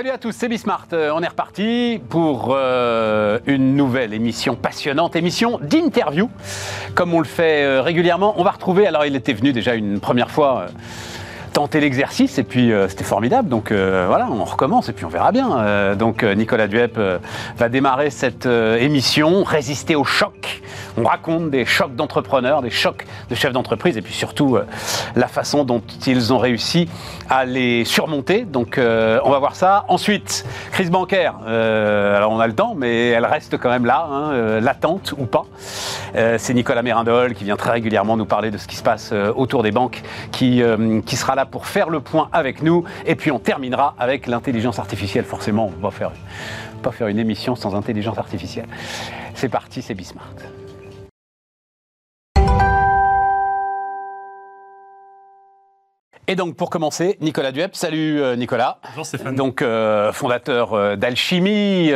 Salut à tous, c'est Bismart. Euh, on est reparti pour euh, une nouvelle émission passionnante, émission d'interview, comme on le fait euh, régulièrement. On va retrouver, alors il était venu déjà une première fois tenter l'exercice et puis c'était formidable. Donc voilà, on recommence et puis on verra bien. donc Nicolas Duep va démarrer cette émission, résister au choc on raconte des chocs d'entrepreneurs, des chocs de chefs d'entreprise et puis surtout euh, la façon dont ils ont réussi à les surmonter. Donc euh, on va voir ça. Ensuite, crise bancaire. Euh, alors on a le temps, mais elle reste quand même là, hein, latente ou pas. C'est Nicolas Mérindol qui vient très régulièrement nous parler de ce qui se passe autour des banques, qui, sera là pour faire le point avec nous. Et puis on terminera avec l'intelligence artificielle. Forcément, on va faire pas faire une émission sans intelligence artificielle. C'est parti, c'est Bismart. Et donc pour commencer, Nicolas Duep. Salut euh, Nicolas. Bonjour Stéphane. Donc euh, fondateur euh, d'Alchimie.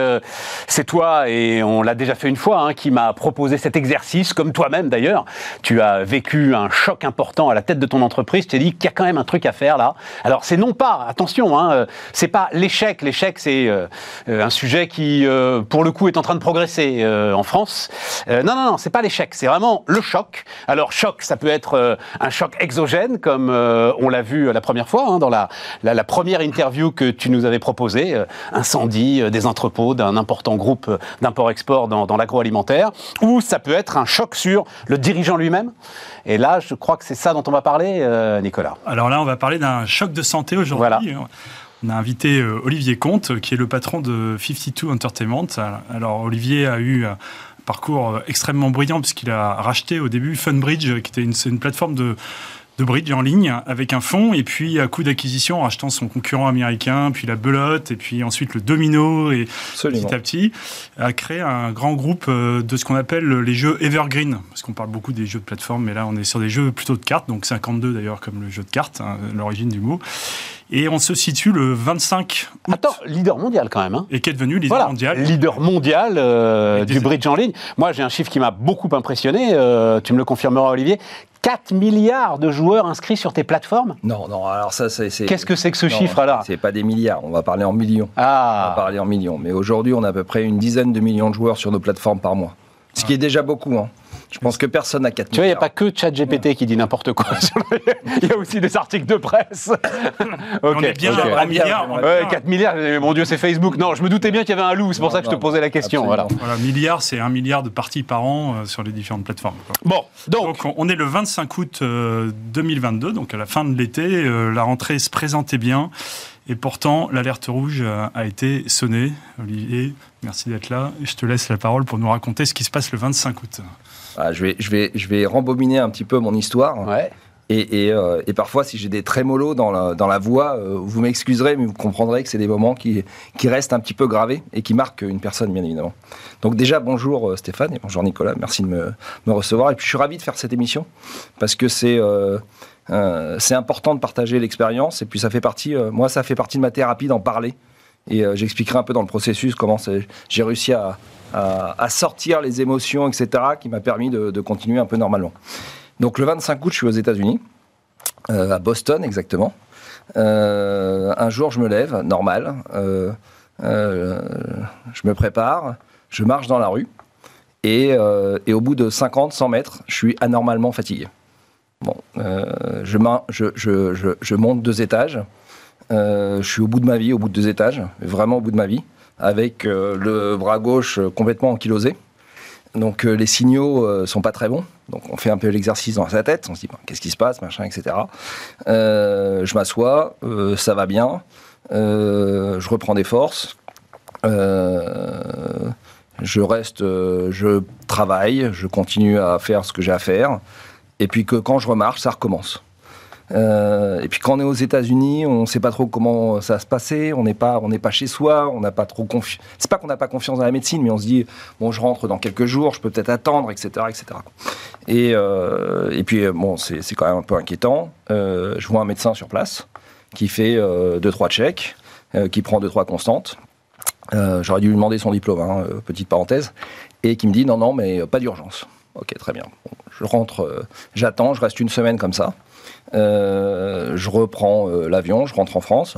c'est toi, et on l'a déjà fait une fois, hein, qui m'a proposé cet exercice, comme toi-même d'ailleurs. Tu as vécu un choc important à la tête de ton entreprise. Tu t'es dit qu'il y a quand même un truc à faire là. Alors c'est non pas, attention, hein, c'est pas l'échec. L'échec c'est un sujet qui, pour le coup, est en train de progresser en France. non, non, non, c'est pas l'échec. C'est vraiment le choc. Alors choc, ça peut être un choc exogène, comme on l'a vu la première fois, hein, dans la, première interview que tu nous avais proposée, euh, incendie euh, des entrepôts d'un important groupe euh, d'import-export dans, l'agroalimentaire, ou ça peut être un choc sur le dirigeant lui-même. Et là, je crois que c'est ça dont on va parler, Nicolas. Alors là, on va parler d'un choc de santé aujourd'hui. On a invité Olivier Comte, qui est le patron de 52 Entertainment. Alors Olivier a eu un parcours extrêmement brillant puisqu'il a racheté au début Funbridge, qui était une plateforme de, de bridge en ligne avec un fonds et puis à coup d'acquisition en achetant son concurrent américain, puis la belote et puis ensuite le domino et petit à petit a créé un grand groupe euh, de ce qu'on appelle les jeux evergreen parce qu'on parle beaucoup des jeux de plateforme mais là on est sur des jeux plutôt de cartes donc 52 d'ailleurs comme le jeu de cartes hein, l'origine du mot et on se situe le 25 août. Attends, leader mondial quand même. Hein. Et qui est devenu leader mondial. Leader mondial euh, du bridge en ligne. Moi, j'ai un chiffre qui m'a beaucoup impressionné. Euh, tu me le confirmeras, Olivier. 4 milliards de joueurs inscrits sur tes plateformes Non, non, alors ça, c'est. Qu'est-ce que c'est que ce chiffre-là C'est pas des milliards, on va parler en millions. Ah On va parler en millions. Mais aujourd'hui, on a à peu près une dizaine de millions de joueurs sur nos plateformes par mois. Ce qui est déjà beaucoup. Hein. Je pense que personne n'a 4 Tu vois, il n'y a pas que ChatGPT qui dit n'importe quoi. Il y a aussi des articles de presse. On est bien à milliards. Ouais, 4 milliards, mon Dieu, c'est Facebook. Non, je me doutais bien qu'il y avait un loup, c'est pour ça que je te posais la question. Voilà. voilà, milliard, c'est un milliard de parties par an euh, sur les différentes plateformes. Bon, donc... on est le 25 août 2022, euh, donc à la fin de l'été. Euh, la rentrée se présentait bien. Et pourtant, l'alerte rouge a été sonnée. Olivier, merci d'être là. Je te laisse la parole pour nous raconter ce qui se passe le 25 août. Je, vais, je, vais, je vais rembobiner un petit peu mon histoire. Ouais. Et, et, euh, et, parfois, si j'ai des trémolos dans la, dans la voix, euh, vous m'excuserez, mais vous comprendrez que c'est des moments qui, qui restent un petit peu gravés et qui marquent une personne, bien évidemment. Donc déjà, bonjour euh, Stéphane et bonjour Nicolas, merci de me, me, recevoir. Et puis je suis ravi de faire cette émission parce que c'est c'est important de partager l'expérience et puis ça fait partie, moi ça fait partie de ma thérapie d'en parler. Et j'expliquerai un peu dans le processus comment j'ai réussi à, à, sortir les émotions, etc., qui m'a permis de, continuer un peu normalement. Donc le 25 août, je suis aux États-Unis, euh, à Boston exactement. Euh, un jour, je me lève, normal. Euh, je me prépare, je marche dans la rue. Et, au bout de 50, 100 mètres, je suis anormalement fatigué. Bon, je, je, monte deux étages. je suis au bout de ma vie, au bout de deux étages, vraiment au bout de ma vie avec euh, le bras gauche euh, complètement ankylosé. Donc euh, les signaux sont pas très bons. Donc on fait un peu l'exercice dans sa tête. On se dit qu'est-ce qui se passe, machin, etc. je m'assois, ça va bien. je reprends des forces. je reste, je travaille, je continue à faire ce que j'ai à faire. Et puis que quand je remarche, ça recommence. Euh, et puis quand on est aux États-Unis, on ne sait pas trop comment ça va se passer. On n'est pas, on n'est pas chez soi. On n'a pas trop confiance. C'est pas qu'on n'a pas confiance dans la médecine, mais on se dit bon, je rentre dans quelques jours, je peux peut-être attendre, etc., etc. Et, euh, et puis bon, c'est, quand même un peu inquiétant. Euh, je vois un médecin sur place qui fait deux trois checks, qui prend deux trois constantes. j'aurais dû lui demander son diplôme, hein, petite parenthèse, et qui me dit non non, mais pas d'urgence. Ok, très bien. je rentre, j'attends, je reste une semaine comme ça. Euh, je reprends euh, l'avion, je rentre en France.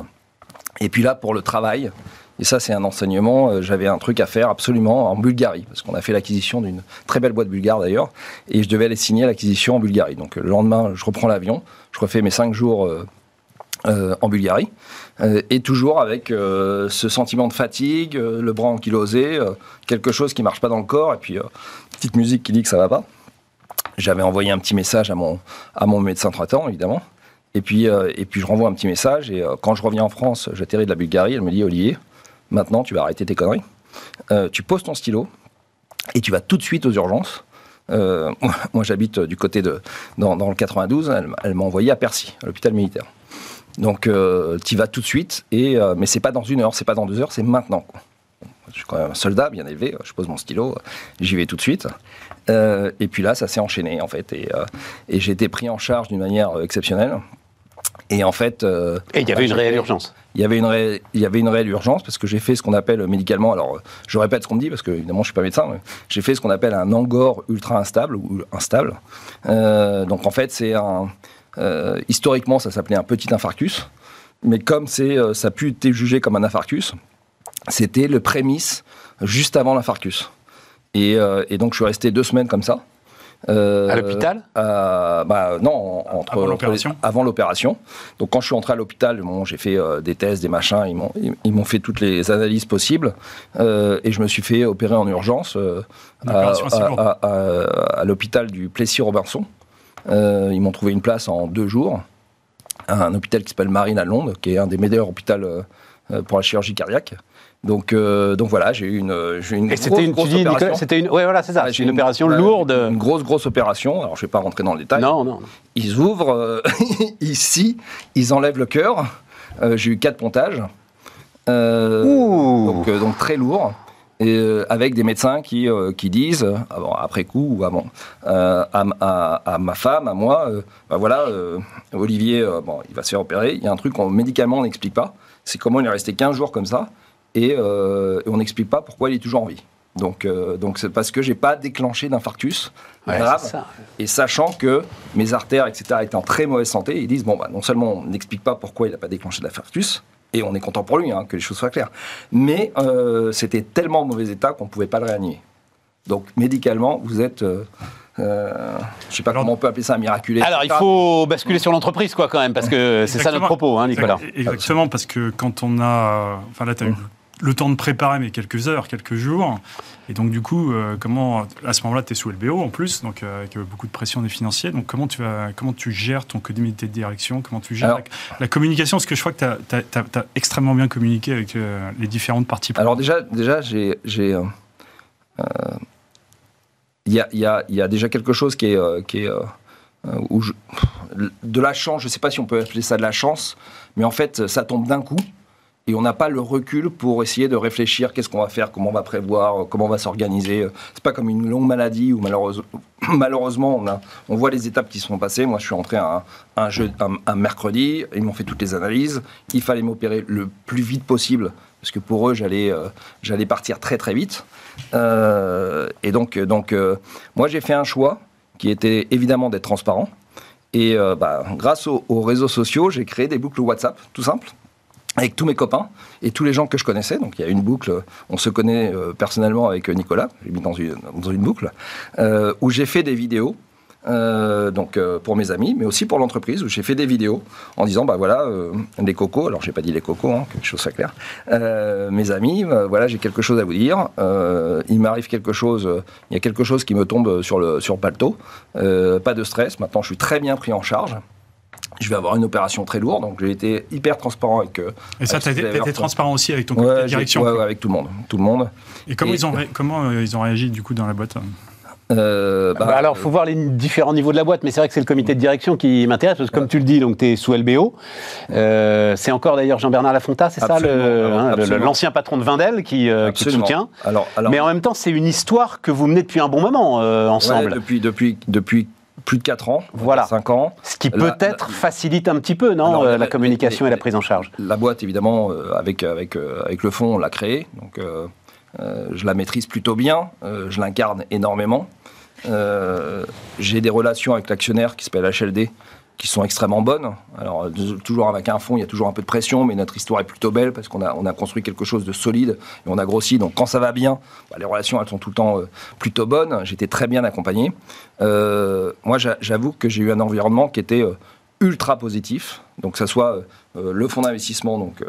Et puis là, pour le travail, et ça, c'est un enseignement. euh, J'avais un truc à faire absolument en Bulgarie, parce qu'on a fait l'acquisition d'une très belle boîte bulgare d'ailleurs, et je devais aller signer l'acquisition en Bulgarie. Donc le lendemain, je reprends l'avion, je refais mes cinq jours en Bulgarie, et toujours avec ce sentiment de fatigue, le bras ankylosé, quelque chose qui marche pas dans le corps, et puis petite musique qui dit que ça va pas. J'avais envoyé un petit message à mon, à mon médecin traitant, évidemment. Et puis, euh, et puis je renvoie un petit message. Et euh, quand je reviens en France, j'atterris de la Bulgarie. Elle me dit Olivier, maintenant tu vas arrêter tes conneries. Euh, tu poses ton stylo et tu vas tout de suite aux urgences. Moi, j'habite du côté de. Dans, le 92. Elle, m'a envoyé à Percy, à l'hôpital militaire. Donc, tu y vas tout de suite. Et, mais c'est pas dans une heure, c'est pas dans deux heures, c'est maintenant. Je suis quand même un soldat bien élevé. Je pose mon stylo, j'y vais tout de suite. Euh, et puis là, ça s'est enchaîné en fait. Et, euh, et j'ai été pris en charge d'une manière euh, exceptionnelle. Et en fait. euh, Et il y avait une j'ai réelle urgence. il y avait une réelle, il y avait une réelle urgence parce que j'ai fait ce qu'on appelle médicalement. Alors, je répète ce qu'on me dit parce que évidemment, je suis pas médecin. mais J'ai fait ce qu'on appelle un angor ultra instable ou instable. Donc, en fait, c'est un. historiquement, ça s'appelait un petit infarctus, mais comme c'est, ça a pu être jugé comme un infarctus, c'était le prémisse juste avant l'infarctus. Et, euh, et donc, je suis resté deux semaines comme ça. Euh, À l'hôpital? euh, bah, Non, entre, Avant l'opération? les- avant l'opération. Donc, quand je suis entré à l'hôpital, bon, j'ai fait euh, des tests, des machins, ils m'ont, ils, ils m'ont fait toutes les analyses possibles. euh, et je me suis fait opérer en urgence euh, à, à- lourde. à- à- à l'hôpital du Plessis-Robinson. Euh, ils m'ont trouvé une place en deux jours. à Un hôpital qui s'appelle Marine à Londres, qui est un des meilleurs hôpitaux pour la chirurgie cardiaque. Donc, euh, donc voilà, j'ai eu une, j'ai une Et grosse, une, opération. c'était une, ouais, voilà, c'est ça, j'ai une opération ouais, lourde. Une grosse, grosse opération. Alors, je vais pas rentrer dans le détail. Non, non. Ils ouvrent euh, ici, ils enlèvent le cœur. Euh, j'ai eu quatre pontages. Ouh. donc, donc très lourd. Et euh, avec des médecins qui, euh, qui disent, euh, avant, après coup ou avant, euh, à, m- à- à ma femme, à moi, bah voilà, Olivier, bon, il va se faire opérer. Il y a un truc qu'on médicalement on n'explique pas. C'est comment il est resté 15 jours comme ça et, euh, et on n'explique pas pourquoi il est toujours en vie. Donc, euh, donc c'est parce que j'ai pas déclenché d'infarctus Ouais, grave. ça. Et sachant que mes artères, etc., étaient en très mauvaise santé, ils disent bon, bah, non seulement on n'explique pas pourquoi il n'a pas déclenché l'infarctus, et on est content pour lui, hein, que les choses soient claires, mais euh, c'était tellement en mauvais état qu'on ne pouvait pas le réanimer. Donc, médicalement, vous êtes. euh, euh, je ne sais pas Alors- comment on peut appeler ça un miraculé. Alors, il faut basculer sur l'entreprise, quoi, quand même, parce que c'est ça notre propos, hein, Nicolas. Exactement, parce que quand on a. Enfin là, tu as eu le temps de préparer, mais quelques heures, quelques jours. Et donc, du coup, euh, comment. À ce moment-là, tu es sous LBO en plus, donc euh, avec euh, beaucoup de pression des financiers. Donc, comment tu, vas, comment tu gères ton comité de direction? Comment tu gères Alors- la, la communication? Parce que je crois que tu as, extrêmement bien communiqué avec euh, les différentes parties. Alors déjà, déjà j'ai, il y, a, y a- y a déjà quelque chose qui est, qui est où je- de la chance. Je ne sais pas si on peut appeler ça de la chance, mais en fait, ça tombe d'un coup. Et on n'a pas le recul pour essayer de réfléchir qu'est-ce qu'on va faire, comment on va prévoir, euh, comment on va s'organiser. C'est pas comme une longue maladie où malheureusement, on, a, on voit les étapes qui sont passées. Moi, je suis entré un, mercredi, ils m'ont fait toutes les analyses. Il fallait m'opérer le plus vite possible parce que pour eux, j'allais euh, partir très très vite. Euh, et donc, donc euh, moi, j'ai fait un choix qui était évidemment d'être transparent. Et euh, bah, grâce aux, aux réseaux sociaux, j'ai créé des boucles WhatsApp, tout simple, avec tous mes copains et tous les gens que je connaissais. Donc il y a une boucle, on se connaît euh, personnellement avec Nicolas, j'ai mis dans une, boucle, euh, où j'ai fait des vidéos. euh, donc euh, pour mes amis, mais aussi pour l'entreprise où j'ai fait des vidéos en disant bah voilà euh, les cocos, alors j'ai pas dit les cocos, hein, que les choses soient claires, Euh, mes amis, euh, voilà j'ai quelque chose à vous dire, Euh, il m'arrive quelque chose, euh, il y a quelque chose qui me tombe sur le sur le Euh, pas de stress, maintenant je suis très bien pris en charge, je vais avoir une opération très lourde, donc j'ai été hyper transparent avec. euh, Et ça, tu été transparent aussi avec ton comité Ouais, de direction. ouais, ouais, avec tout le monde, tout le monde. Et comment, Et- ils ont, ré- comment euh, ils ont réagi du coup dans la boîte? Euh, bah, Bah alors, il faut voir les différents niveaux de la boîte, mais c'est vrai que c'est le comité de direction qui m'intéresse, parce que comme tu le dis, donc tu es sous LBO. Euh, c'est encore d'ailleurs Jean-Bernard Lafonta, c'est ça, hein, l'ancien patron de Vindel qui, euh, qui te absolument. soutient. Alors, alors, Mais en même temps, c'est une histoire que vous menez depuis un bon moment euh, ouais, ensemble. depuis, depuis, depuis plus de 4 ans, Voilà. 5 ans. Ce qui peut-être facilite un petit peu, non, Alors, euh, la communication et la prise en charge. La boîte, évidemment, euh, avec, avec, euh, avec le fond, on l'a créée. Donc, euh, je la maîtrise plutôt bien. euh, je l'incarne énormément. Euh, J'ai des relations avec l'actionnaire qui s'appelle HLD, qui sont extrêmement bonnes. Alors, toujours avec un fond, il y a toujours un peu de pression, mais notre histoire est plutôt belle parce qu'on a, on a construit quelque chose de solide et on a grossi. Donc, quand ça va bien, bah, les relations, elles sont tout le temps euh, plutôt bonnes. J'étais très bien accompagné. Euh, moi, j'avoue que j'ai eu un environnement qui était euh, ultra positif. Donc, que ce soit le fonds d'investissement, donc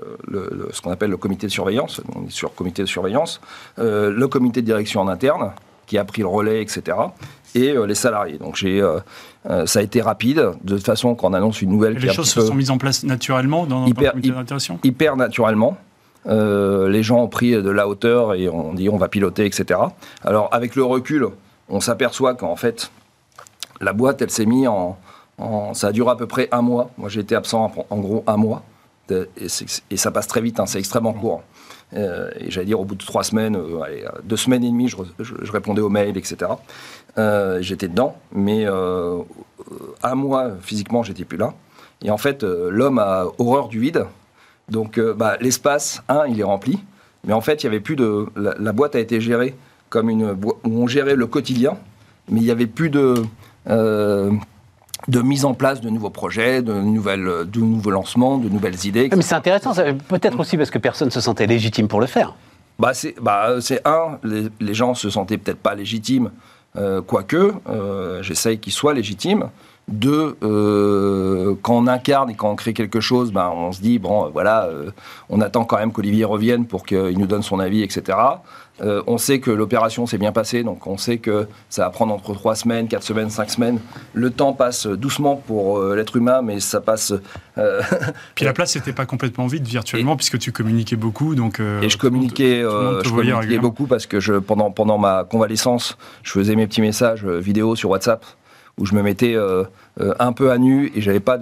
ce qu'on appelle le comité de surveillance, on est sur comité de surveillance, le comité de direction en interne, qui a pris le relais, etc. Et les salariés. Donc j'ai euh, ça a été rapide, de toute façon, quand on annonce une nouvelle. les choses se sont mises en place naturellement dans, hyper, le comité Hyper naturellement. Euh, les gens ont pris de la hauteur et on dit on va piloter, etc. Alors, avec le recul, on s'aperçoit qu'en fait, la boîte, elle s'est mise en, Ça a duré à peu près un mois. Moi, j'ai été absent en, gros un mois. Et, ça passe très vite, hein, c'est extrêmement court. Euh, et j'allais dire, au bout de trois semaines, deux semaines et demie, je, répondais aux mails, etc. Euh, j'étais dedans, mais euh, un mois physiquement, j'étais plus là. Et en fait, euh, l'homme a horreur du vide. Donc, bah, l'espace, un, il est rempli. Mais en fait, il y avait plus de. La, boîte a été gérée comme une boîte où on gérait le quotidien, mais il n'y avait plus de. De mise en place de nouveaux projets, de, nouvelles, de nouveaux lancements, de nouvelles idées. Mais c'est intéressant, peut-être aussi parce que personne ne se sentait légitime pour le faire. Bah c'est bah, un, les, les gens se sentaient peut-être pas légitimes euh, quoique, euh, j'essaye qu'il soit légitime. Deux, euh, quand on incarne et quand on crée quelque chose, ben, on se dit, bon, voilà, on attend quand même qu'Olivier revienne pour qu'il nous donne son avis, etc. Euh, on sait que l'opération s'est bien passée, donc on sait que ça va prendre entre 3 semaines, 4 semaines, 5 semaines. Le temps passe doucement pour euh, l'être humain, mais ça passe. Euh, Puis la place n'était pas complètement vide virtuellement, puisque tu communiquais beaucoup. Donc, et je communiquais, je communiquais beaucoup parce que je, pendant, pendant ma convalescence, je faisais mes petits messages vidéo sur WhatsApp où je me mettais un peu à nu et j'avais pas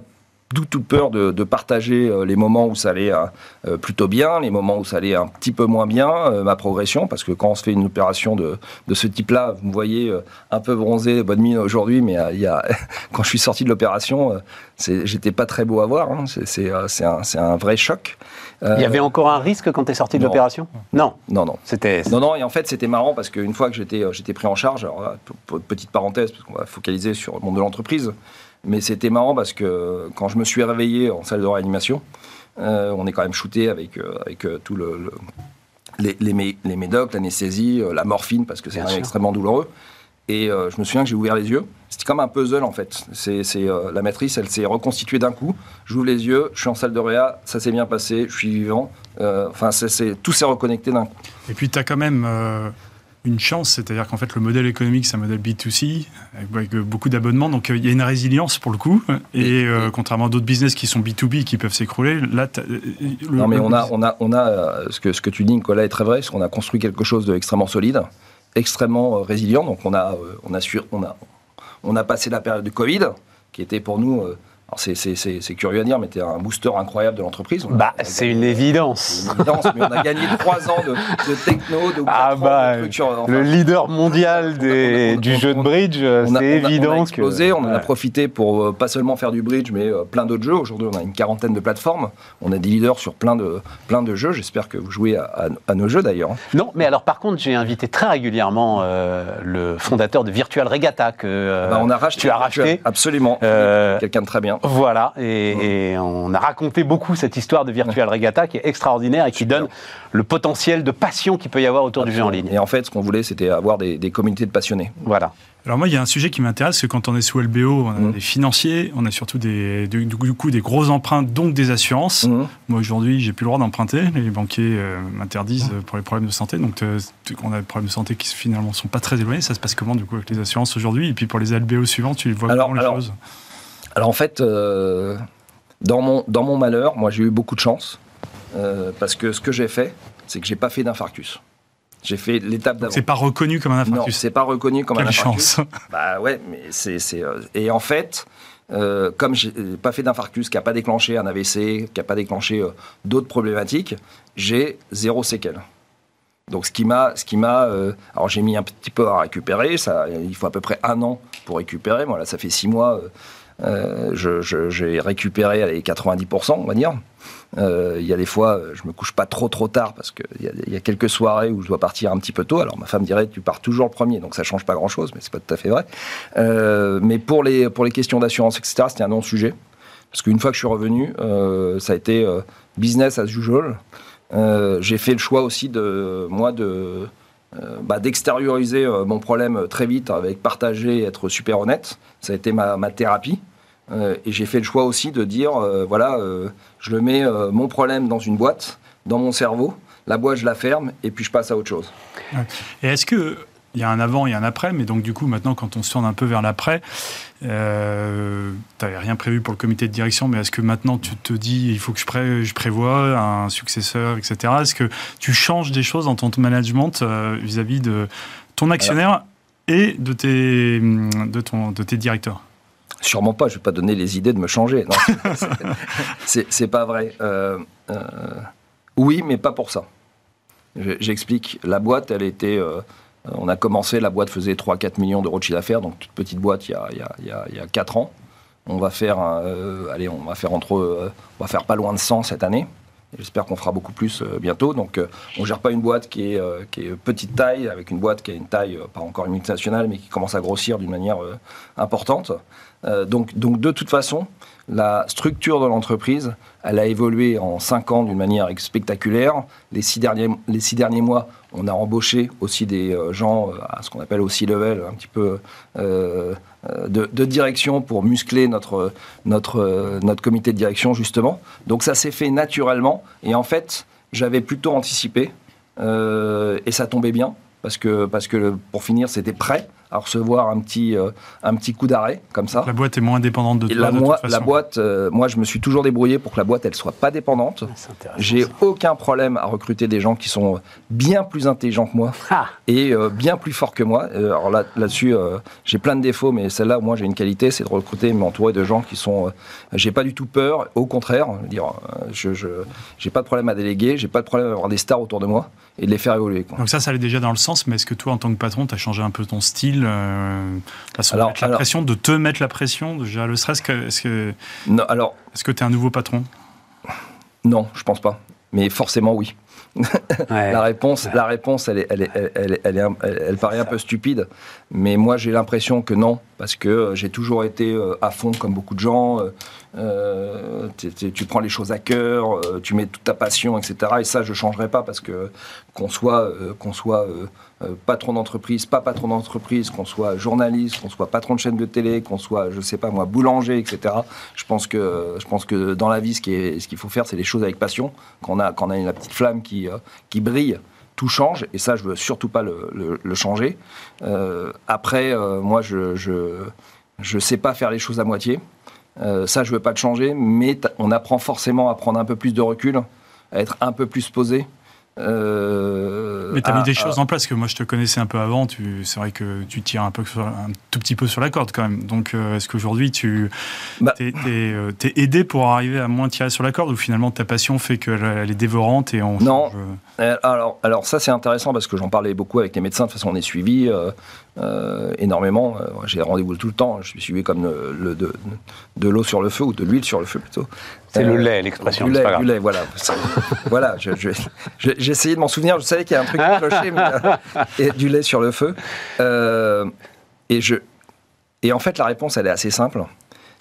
d'où toute peur de, partager euh, les moments où ça allait euh, euh, plutôt bien, les moments où ça allait un petit peu moins bien, ma progression, parce que quand on se fait une opération de, ce type-là, vous me voyez un peu bronzé, bonne mine aujourd'hui, mais il y a, quand je suis sorti de l'opération, j'étais pas très beau à voir, hein. c'est un, un, vrai choc. Il y avait encore un risque quand tu es sorti de l'opération? Non. Non, non. C'était... Non, non, et en fait, c'était marrant parce qu'une fois que j'étais, j'étais pris en charge, alors petite parenthèse, parce qu'on va focaliser sur le monde de l'entreprise, mais c'était marrant parce que quand je me suis réveillé en salle de réanimation, euh, on est quand même shooté avec, euh, avec euh, tout le, les, les, les, médocs, l'anesthésie, la morphine, parce que c'est extrêmement douloureux. Et je me souviens que j'ai ouvert les yeux. C'était comme un puzzle en fait. C'est, la matrice, elle s'est reconstituée d'un coup. J'ouvre les yeux, je suis en salle de réa, ça s'est bien passé, je suis vivant. Enfin, c'est, tout s'est reconnecté d'un coup. Et puis tu as quand même une chance, c'est-à-dire qu'en fait le modèle économique c'est un modèle B2C avec, beaucoup d'abonnements, donc euh, il y a une résilience pour le coup. Et, euh, contrairement à d'autres business qui sont B2B qui peuvent s'écrouler, là, euh, non mais on a, on a, on a ce que ce que tu dis Nicolas est très vrai, c'est qu'on a construit quelque chose d'extrêmement solide, extrêmement résilient. Donc on a, on a, on a, on a passé la période de Covid qui était pour nous c'est curieux à dire, mais tu es un booster incroyable de l'entreprise. Bah, c'est une évidence. Une évidence, mais on a gagné trois ans de, de techno, de ah bah, Le leader mondial des, du jeu de bridge, c'est évident. On a explosé, on en a profité pour euh, pas seulement faire du bridge, mais euh, plein d'autres jeux. Aujourd'hui, on a une quarantaine de plateformes. On a des leaders sur plein de, plein de jeux. J'espère que vous jouez à, nos jeux d'ailleurs. Non, mais alors par contre, j'ai invité très régulièrement euh, le fondateur de Virtual Regatta que bah, on a racheté, tu as racheté. Absolument. Quelqu'un de très bien. Voilà, et, on a raconté beaucoup cette histoire de Virtual Regatta qui est extraordinaire et qui donne le potentiel de passion qu'il peut y avoir autour du jeu en ligne. Et en fait, ce qu'on voulait, c'était avoir des, communautés de passionnés. Voilà. Alors moi, il y a un sujet qui m'intéresse, c'est quand on est sous LBO, on a mmh. des financiers, on a surtout des, du, coup des gros emprunts, donc des assurances. Mmh. Moi aujourd'hui, j'ai plus le droit d'emprunter, les banquiers euh, m'interdisent mmh. pour les problèmes de santé, donc euh, on a des problèmes de santé qui finalement sont pas très éloignés. Ça se passe comment du coup avec les assurances aujourd'hui? Et puis pour les LBO suivants, tu vois alors, comment les choses? Alors en fait, euh, dans, mon, dans mon malheur, moi j'ai eu beaucoup de chance. Euh, parce que ce que j'ai fait, c'est que j'ai pas fait d'infarctus. J'ai fait l'étape d'avant. C'est pas reconnu comme un infarctus. Non, c'est pas reconnu comme un infarctus. chance. Bah ouais, mais c'est euh, et en fait, euh, comme j'ai pas fait d'infarctus, qui a pas déclenché un AVC, qui a pas déclenché d'autres problématiques, j'ai zéro séquelle. Donc ce qui m'a, ce qui m'a, alors j'ai mis un petit peu à récupérer. Ça, il faut à peu près un an pour récupérer. Moi là, ça fait six mois. J'ai récupéré les 90%, on va dire. Euh, il y a des fois, je me couche pas trop trop tard parce qu'il y, y, a quelques soirées où je dois partir un petit peu tôt. Alors ma femme dirait tu pars toujours le premier, donc ça change pas grand chose, mais c'est pas tout à fait vrai. Euh, mais pour les pour les questions d'assurance, etc., c'était un non sujet parce qu'une fois que je suis revenu, euh, ça a été business as usual. J'ai fait le choix aussi de moi de bah, d'extérioriser mon problème très vite avec partager, être super honnête. Ça a été ma, ma thérapie. Euh, et j'ai fait le choix aussi de dire, euh, voilà, euh, je le mets mon problème dans une boîte, dans mon cerveau, la boîte je la ferme et puis je passe à autre chose. Et est-ce que il y a un avant et un après, mais donc du coup maintenant quand on se tourne un peu vers l'après, euh, tu n'avais rien prévu pour le comité de direction, mais est-ce que maintenant tu te dis il faut que je, pré je prévois un successeur, etc. Est-ce que tu changes des choses dans ton management vis-à-vis de ton actionnaire et de tes, de, ton, de tes directeurs? Sûrement pas, je ne vais pas donner les idées de me changer. Non, c'est pas vrai. Euh, euh, oui, mais pas pour ça. J'explique. La boîte, elle était. Euh, on a commencé, la boîte faisait 3-4 millions d'euros de chiffre d'affaires, donc toute petite boîte il y a, il y a, il y a 4 ans. On va faire, allez, on va faire entre, on va faire pas loin de 100 cette année. J'espère qu'on fera beaucoup plus bientôt. Donc, on gère pas une boîte qui est, petite taille, avec une boîte qui a une taille, pas encore une multinationale, mais qui commence à grossir d'une manière importante. Euh, donc, de toute façon, la structure de l'entreprise, elle a évolué en cinq ans d'une manière spectaculaire. Les six derniers, les six derniers mois, on a embauché aussi des euh, gens euh, à ce qu'on appelle aussi level, un petit peu de, direction pour muscler notre, notre, notre comité de direction, justement. Donc ça s'est fait naturellement. Et en fait, j'avais plutôt anticipé. et ça tombait bien, parce que, parce que pour finir, c'était prêt à recevoir un petit, euh, un petit coup d'arrêt, comme ça. La boîte est moins indépendante de toi, la, de moi, la boîte, euh, moi, je me suis toujours débrouillé pour que la boîte, elle soit pas dépendante. Ah, J'ai aucun problème à recruter des gens qui sont bien plus intelligents que moi ah. et euh, bien plus forts que moi. alors là, là-dessus, j'ai plein de défauts, mais celle-là, moi, j'ai une qualité, c'est de recruter, m'entourer de gens qui sont. j'ai pas du tout peur. Au contraire, dire, je, je j'ai pas de problème à déléguer, j'ai pas de problème à avoir des stars autour de moi et de les faire évoluer. Donc ça, ça allait déjà dans le sens, mais est-ce que toi, en tant que patron, tu as changé un peu ton style euh, alors, la pression, de te mettre la pression, de gérer le stress Est-ce que alors, est-ce que tu es un nouveau patron? Non, je pense pas. Mais forcément, oui. la réponse, la réponse, elle, est, elle, elle, elle, elle paraît un peu stupide, mais moi j'ai l'impression que non, parce que euh, j'ai toujours été euh, à fond comme beaucoup de gens. Euh, tu prends les choses à cœur, tu mets toute ta passion, etc. Et ça, je changerai pas parce que qu'on soit, soit patron d'entreprise, pas patron d'entreprise, qu'on soit journaliste, qu'on soit patron de chaîne de télé, qu'on soit, je sais pas moi, boulanger, etc. Je pense que, je pense que dans la vie, ce qu'il faut faire, c'est les choses avec passion. Quand on a, quand a une petite flamme qui, brille tout change, et ça, je veux surtout pas le, changer. Euh, après, euh, moi, je, je, sais pas faire les choses à moitié. Euh, ça, je veux pas le changer, mais on apprend forcément à prendre un peu plus de recul, à être un peu plus posé. Euh, mais tu as mis des choses en place que moi je te connaissais un peu avant. C'est vrai que tu tires un, peu un tout petit peu sur la corde quand même. Donc euh, est-ce qu'aujourd'hui tu bah. es, aidé pour arriver à moins tirer sur la corde ou finalement ta passion fait qu'elle est dévorante et on Non. alors, alors ça c'est intéressant parce que j'en parlais beaucoup avec les médecins. De toute façon on est suivi. Euh, énormément. Euh, j'ai rendez-vous tout le temps. Je suis suivi comme le, de, de l'eau sur le feu ou de l'huile sur le feu plutôt. C'est le euh, lait, l'expression. Du lait, du lait, voilà. voilà, j'ai je, essayé de m'en souvenir. Je savais qu'il y a un truc qui clochait, mais du lait sur le feu. et je, et en fait, la réponse, elle est assez simple.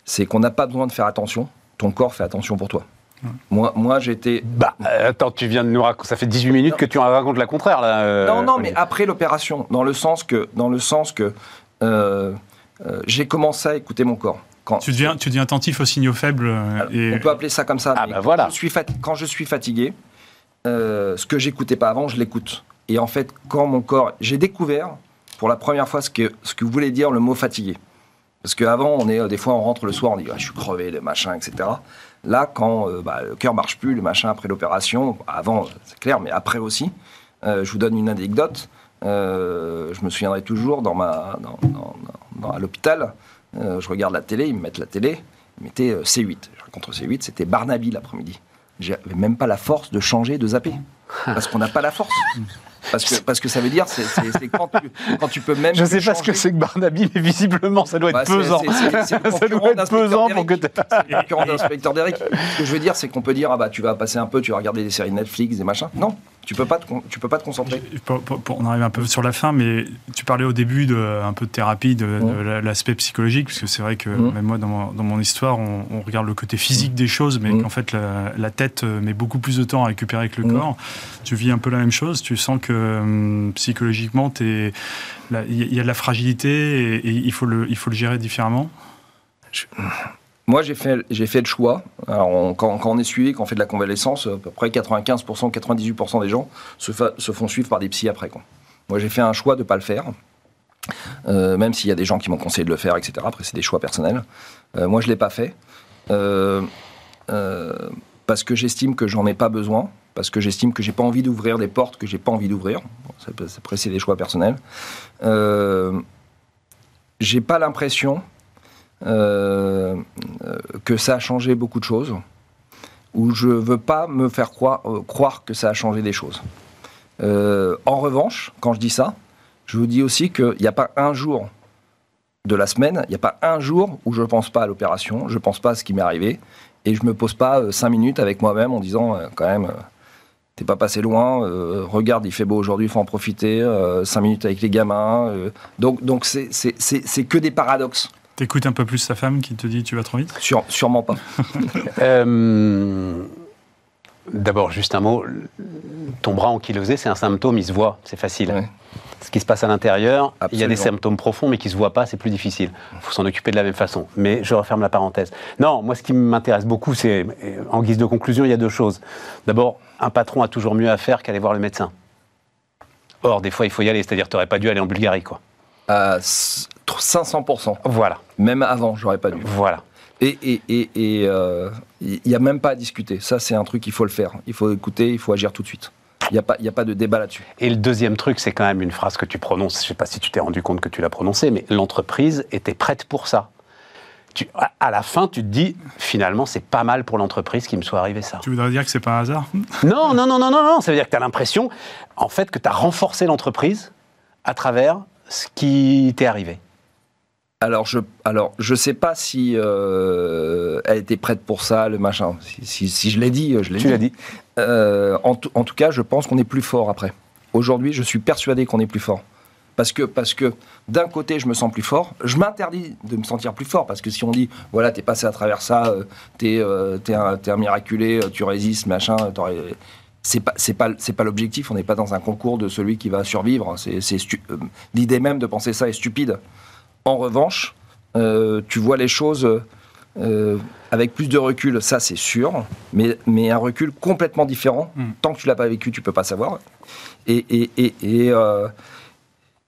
C'est qu'on n'a pas besoin de faire attention. Ton corps fait attention pour toi. Moi, moi j'étais. Bah, euh, attends, tu viens de nous raconter. Ça fait 18 minutes que tu racontes la contraire, là. Euh, non, non, mais après l'opération, dans le sens que, dans le sens que euh, j'ai commencé à écouter mon corps. Quand tu, deviens, tu deviens attentif aux signaux faibles. On peut appeler ça comme ça. Ah, bah voilà. je suis quand je suis fatigué, ce que j'écoutais pas avant, je l'écoute. Et en fait, quand mon corps. J'ai découvert pour la première fois ce que, ce que voulait dire le mot fatigué. Parce qu'avant, on est, des fois, on rentre le soir, on dit ah, je suis crevé, le machin, etc. Là, quand euh, bah, le cœur marche plus, le machin après l'opération, avant, c'est clair, mais après aussi, euh, je vous donne une anecdote. Euh, je me souviendrai toujours dans ma, dans, à l'hôpital, je regarde la télé, ils me mettent la télé, ils mettaient C8. Je contre C8, c'était Barnaby l'après-midi. J'avais même pas la force de changer, de zapper. Parce qu'on n'a pas la force. Parce que, parce que ça veut dire, c'est quand, quand, tu peux même. Je ne sais pas ce que c'est que Barnaby, mais visiblement, ça doit être bah, pesant. ça doit être pesant pour que tu. C'est le concurrent d'inspecteur d'Eric. Ce que je veux dire, c'est qu'on peut dire, ah bah, tu vas passer un peu, tu vas regarder des séries Netflix, des machins. Non, tu peux pas te, tu peux pas te concentrer. on arrive un peu sur la fin, mais tu parlais au début de un peu de thérapie, de, l'aspect psychologique, parce que c'est vrai que mmh. même moi, dans mon, dans mon histoire, on, regarde le côté physique mmh. des choses, mais en fait, la, tête euh, met beaucoup plus de temps à récupérer que le corps. Tu vis un peu la même chose. Tu sens que hum, psychologiquement, il y, a de la fragilité et, il, faut le, il faut le gérer différemment? Moi, j'ai fait, j'ai fait le choix. Alors, quand, on est suivi, quand on fait de la convalescence, à peu près 95%, 98% des gens se, font suivre par des psys après. Moi, j'ai fait un choix de ne pas le faire. Euh, même s'il y a des gens qui m'ont conseillé de le faire, etc. Après, c'est des choix personnels. Euh, moi, je ne l'ai pas fait. Euh, parce que j'estime que j'en ai pas besoin. Parce que j'estime que j'ai pas envie d'ouvrir des portes que j'ai pas envie d'ouvrir. Après, c'est des choix personnels. j'ai pas l'impression que ça a changé beaucoup de choses, où je ne veux pas me faire croire, euh, croire, que ça a changé des choses. Euh, en revanche, quand je dis ça, je vous dis aussi qu'il n'y a pas un jour de la semaine, il n'y a pas un jour où je ne pense pas à l'opération, je ne pense pas à ce qui m'est arrivé, et je ne me pose pas cinq minutes avec moi-même en disant quand même, t'es pas passé loin, regarde, il fait beau aujourd'hui, il faut en profiter, cinq minutes avec les gamins. donc c'est que des paradoxes. T'écoutes un peu plus sa femme qui te dit tu vas trop vite? Sûrement pas. Euh, d'abord, juste un mot. Ton bras ankylosé, c'est un symptôme, il se voit, c'est facile. Ce qui se passe à l'intérieur, il y a des symptômes profonds, mais qui ne se voient pas, c'est plus difficile. Il faut s'en occuper de la même façon. Mais je referme la parenthèse. Non, moi, ce qui m'intéresse beaucoup, c'est, en guise de conclusion, il y a deux choses. D'abord, un patron a toujours mieux à faire qu'aller voir le médecin. Or, des fois, il faut y aller, c'est-à-dire tu n'aurais pas dû aller en Bulgarie, quoi. Euh, 500%. Voilà. Même avant, j'aurais pas dû. Voilà. Et il et, et, euh, n'y a même pas à discuter. Ça, c'est un truc, il faut le faire. Il faut écouter, il faut agir tout de suite. Il n'y a, pas, a pas de débat là-dessus. Et le deuxième truc, c'est quand même une phrase que tu prononces. Je ne sais pas si tu t'es rendu compte que tu l'as prononcée, mais l'entreprise était prête pour ça. Tu, à la fin, tu te dis, finalement, c'est pas mal pour l'entreprise qu'il me soit arrivé ça. Tu voudrais dire que c'est pas un hasard? Non, non, non, non, non, non. Ça veut dire que tu as l'impression, en fait, que tu as renforcé l'entreprise à travers ce qui t'est arrivé. Alors je, alors je sais pas si euh, elle était prête pour ça, le machin. Si, je l'ai dit, je l'ai dit. Tu l'as dit. Euh, en, tout cas, je pense qu'on est plus fort après. Aujourd'hui, je suis persuadé qu'on est plus fort. Parce que, parce que d'un côté, je me sens plus fort. Je m'interdis de me sentir plus fort. Parce que si on dit, voilà, t'es passé à travers ça, euh, t'es es un, un, miraculé, tu résistes, machin, c'est pas c'est pas c'est pas l'objectif. On n'est pas dans un concours de celui qui va survivre. C'est l'idée même de penser ça est stupide. En revanche, euh, tu vois les choses euh, avec plus de recul, ça c'est sûr, mais, mais un recul complètement différent. Hmm. Tant que tu l'as pas vécu, tu peux pas savoir. Et, et, et, et, euh,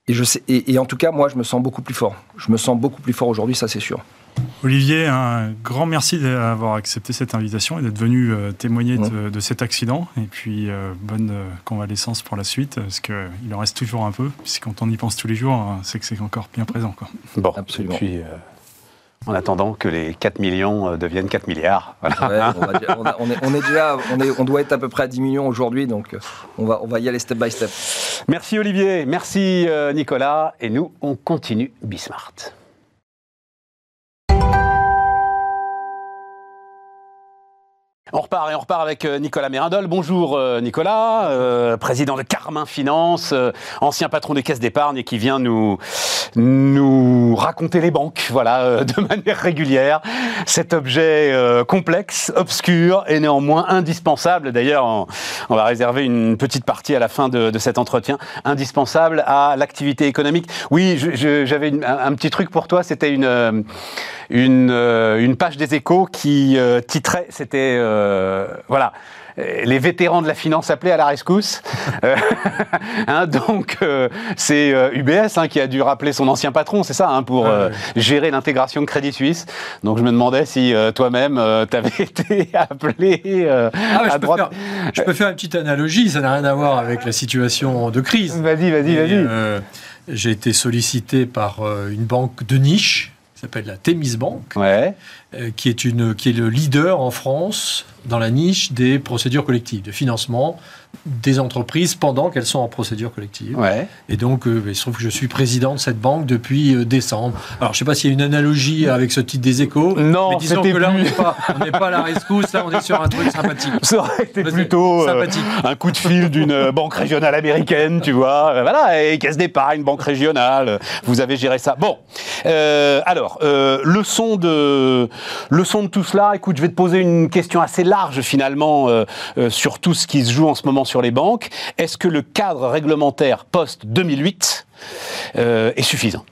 et je sais, et, en tout cas, moi, je me sens beaucoup plus fort. Je me sens beaucoup plus fort aujourd'hui, ça c'est sûr. Olivier, un grand merci d'avoir accepté cette invitation et d'être venu euh, témoigner de, cet accident. Et puis, euh, bonne euh, convalescence pour la suite, parce qu'il en reste toujours un peu. Puisque quand on y pense tous les jours, hein, c'est que c'est encore bien présent. Quoi. Bon, absolument. Et puis, en attendant que les 4 millions deviennent 4 milliards. on, est, déjà, on, doit être à peu près à 10 millions aujourd'hui, donc on va, on va y aller step by step. Merci Olivier, merci Nicolas, et nous, on continue Bismart. On repart et on repart avec euh, Nicolas Mérindol. Bonjour euh, Nicolas, euh, président de Carmin Finance, ancien patron des caisses d'épargne et qui vient nous, nous raconter les banques, voilà, de manière régulière. Cet objet complexe, obscur et néanmoins indispensable. D'ailleurs, on, va réserver une petite partie à la fin de, cet entretien, indispensable à l'activité économique. Oui, j'avais un, petit truc pour toi, c'était une, une, une, page des échos qui titrait, c'était euh, voilà les vétérans de la finance appelés à la rescousse. Euh, hein, donc, euh, c'est UBS hein, qui a dû rappeler son ancien patron, c'est ça, hein, pour gérer l'intégration de Crédit Suisse. Donc, je me demandais si toi-même, tu avais été appelé ah à je droite. Peux faire, je peux faire une petite analogie, ça n'a rien à voir avec la situation de crise. Vas-y, vas-y, vas-y. J'ai été sollicité par une banque de niche s'appelle la Thémis Bank, ouais. qui, est une, qui est le leader en France dans la niche des procédures collectives, de financement des entreprises pendant qu'elles sont en procédure collective. Ouais. Et donc, euh, il se trouve que je suis président de cette banque depuis euh, décembre. Alors, je ne sais pas s'il y a une analogie avec ce titre des échos. Non, mais disons que là, on plus- n'est pas, on n'est pas à la rescousse, là, on est sur un truc sympathique. Ça aurait été plutôt euh, un coup de fil d'une euh, banque régionale américaine, tu vois. Voilà, et caisse d'épargne, banque régionale. Vous avez géré ça. Bon, alors, leçon, de, leçon de tout cela. Écoute, je vais te poser une question assez large finalement sur tout ce qui se joue en ce moment sur les banques. Est-ce que le cadre réglementaire post-2008 euh, est suffisant?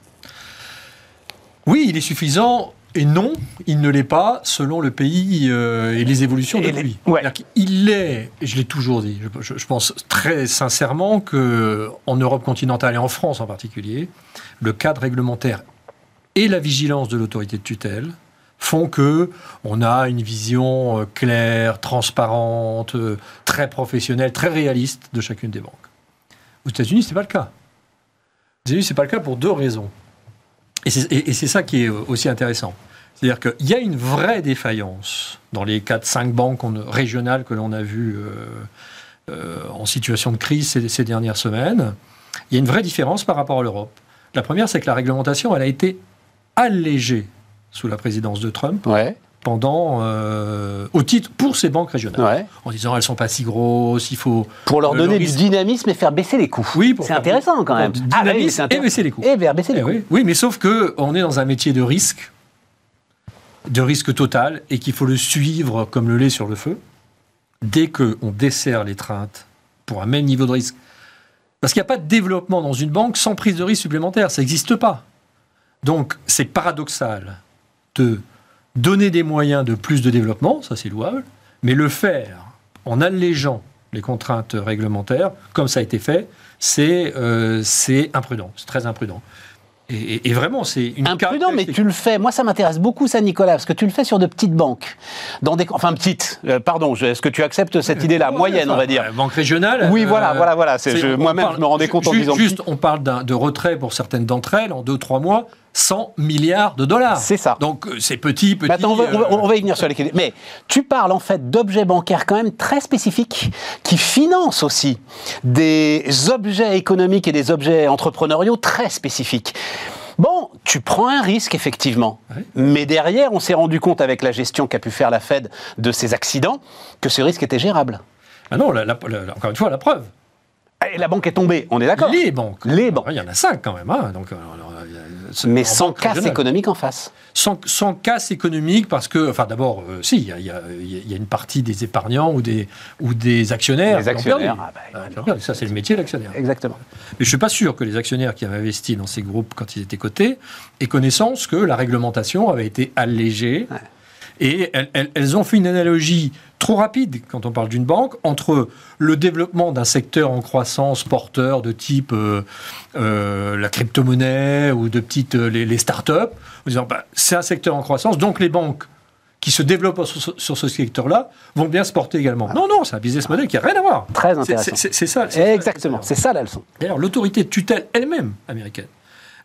Oui, il est suffisant. Et non, il ne l'est pas selon le pays euh, et les évolutions ouais. C'est-à-dire qu'il est, et je l'ai toujours dit, je, je- je pense très sincèrement que en Europe continentale et en France en particulier, le cadre réglementaire et la vigilance de l'autorité de tutelle font que on a une vision euh, claire, transparente, euh, très professionnelle, très réaliste de chacune des banques. Aux États-Unis, c'est pas le cas. Aux États-Unis, c'est pas le cas pour deux raisons. Et c'est ça qui est euh, aussi intéressant. C'est-à-dire qu'il y a une vraie défaillance dans les 4-5 banques régionales que l'on a vues en situation de crise ces, ces dernières semaines. Il y a une vraie différence par rapport à l'Europe. La première, c'est que la réglementation, elle a été allégée sous la présidence de Trump Ouais, pendant, euh, au titre pour ces banques régionales, ouais. en disant elles sont pas si grosses, il faut Pour leur Le donner du dynamisme et faire baisser les coûts. Oui, c'est intéressant quand même. Ah, oui, dynamisme c'est et baisser les coûts. Et baisser les Eh coûts. oui. oui, mais sauf que on est dans un métier de risque, de risque total, et qu'il faut le suivre comme le lait sur le feu. Dès qu'on dessert l'étreinte pour un même niveau de risque, parce qu'il n'y a pas de développement dans une banque sans prise de risque supplémentaire, ça n'existe pas. Donc c'est paradoxal de donner des moyens de plus de développement, ça c'est louable, mais le faire en allégeant les contraintes réglementaires, comme ça a été fait, c'est euh, imprudent, c'est très imprudent. Et, et- et vraiment, c'est une Imprudent, mais tu le fais. Moi, ça m'intéresse beaucoup, ça, Nicolas, parce que tu le fais sur de petites banques. Dans des, enfin, petites. euh, pardon, est-ce que tu acceptes cette idée-là Moyenne, on va dire? Banque régionale. Oui, euh, voilà, voilà, voilà. Moi-même, je me rendais compte en ju- disant. Juste, on parle de retrait pour certaines d'entre elles en 2-3 mois, 100 milliards de dollars. C'est ça. Donc euh, c'est petit, petit. Mais attends, on va, on va- euh, on va y venir sur les Mais tu parles en fait d'objets bancaires quand même très spécifiques qui financent aussi des objets économiques et des objets entrepreneuriaux très spécifiques. Bon, tu prends un risque effectivement, mais derrière, on s'est rendu compte avec la gestion qu'a pu faire la Fed de ces accidents que ce risque était gérable. Ah non, la- la- la- encore une fois, la preuve. Et la banque est tombée, on est d'accord Les banques. Les banques. Il y en a 5 quand même. hein, donc, Mais sans casse régionale. économique en face. sans, sans casse économique parce que, enfin d'abord, euh, si, il y a, y y une partie des épargnants ou des, ou des actionnaires. Les actionnaires, ah bah, Ah, ça c'est le métier de l'actionnaire. Exactement. Mais je ne suis pas sûr que les actionnaires qui avaient investi dans ces groupes quand ils étaient cotés aient connaissance que la réglementation avait été allégée. Ouais. Et elles, elles- elles ont fait une analogie trop rapide, quand on parle d'une banque, entre le développement d'un secteur en croissance porteur de type euh, euh, la crypto-monnaie ou de petites euh, les, les startups, en disant bah, c'est un secteur en croissance, donc les banques qui se développent sur, ce- sur ce secteur-là vont bien se porter également. Non, non, c'est un business model qui n'a rien à voir. Très intéressant. c'est- ça. c'est ça, Exactement, c'est ça la leçon. D'ailleurs, l'autorité de tutelle elle-même américaine,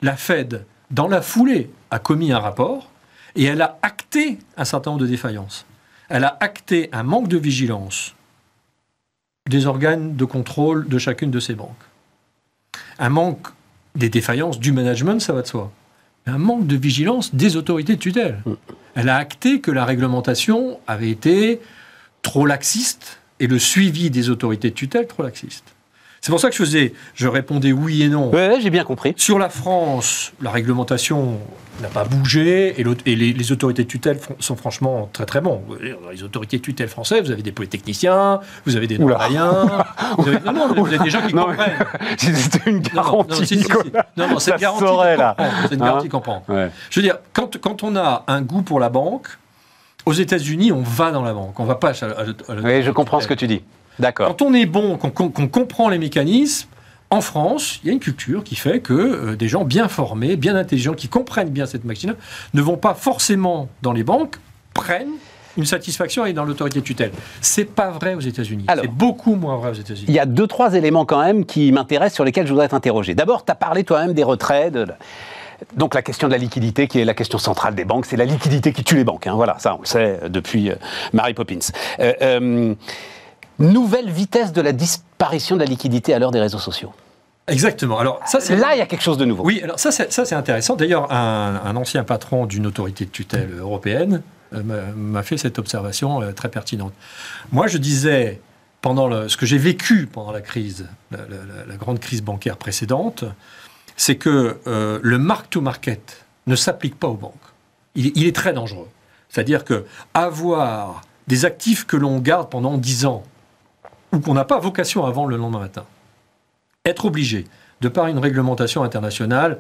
la Fed, dans la foulée, a commis un rapport et elle a acté un certain nombre de défaillances. Elle a acté un manque de vigilance des organes de contrôle de chacune de ces banques. Un manque des défaillances du management, ça va de soi. Un manque de vigilance des autorités de tutelle. Elle a acté que la réglementation avait été trop laxiste et le suivi des autorités de tutelle trop laxiste. C'est pour ça que je faisais, je répondais oui et non. Ouais, j'ai bien compris. Sur la France, la réglementation n'a pas bougé et, les, les autorités de tutelle sont franchement très très bons. Les autorités de tutelle françaises, vous avez des polytechniciens, vous avez des normaliens, vous avez, non, non, vous avez des gens qui Non, comprennent. C'était une garantie, non. Non, c'est une garantie saurait, là. prend. C'est une garantie qu'on prend. Ouais. Je veux dire, quand, quand on a un goût pour la banque, aux États-Unis, on va dans la banque. On va pas à, à- à- à- Oui, je comprends ce que tu dis. D'accord. quand on est bon, qu'on comprend les mécanismes, en France, il y a une culture qui fait que euh, des gens bien formés, bien intelligents, qui comprennent bien cette machine, ne vont pas forcément dans les banques, prennent une satisfaction et dans l'autorité tutelle. C'est pas vrai aux États-Unis. Alors. C'est beaucoup moins vrai aux États-Unis. Il y a deux, trois éléments quand même qui m'intéressent, sur lesquels je voudrais t'interroger. D'abord, tu as parlé toi-même des retraits. de- Donc la question de la liquidité, qui est la question centrale des banques, c'est la liquidité qui tue les banques. Hein. Voilà, ça on le sait depuis Mary Poppins. Nouvelle vitesse de la disparition de la liquidité à l'heure des réseaux sociaux. Exactement. Alors, ça, Là, il y a quelque chose de nouveau. Oui, alors ça, c'est intéressant. D'ailleurs, un, ancien patron d'une autorité de tutelle européenne euh, m'a fait cette observation euh, très pertinente. Moi, je disais, pendant ce que j'ai vécu pendant la crise, la, grande crise bancaire précédente, c'est que euh, le mark-to-market ne s'applique pas aux banques. Il, il est très dangereux. C'est-à-dire que avoir des actifs que l'on garde pendant 10 ans ou qu'on n'a pas vocation vendre le lendemain matin, être obligé, de par une réglementation internationale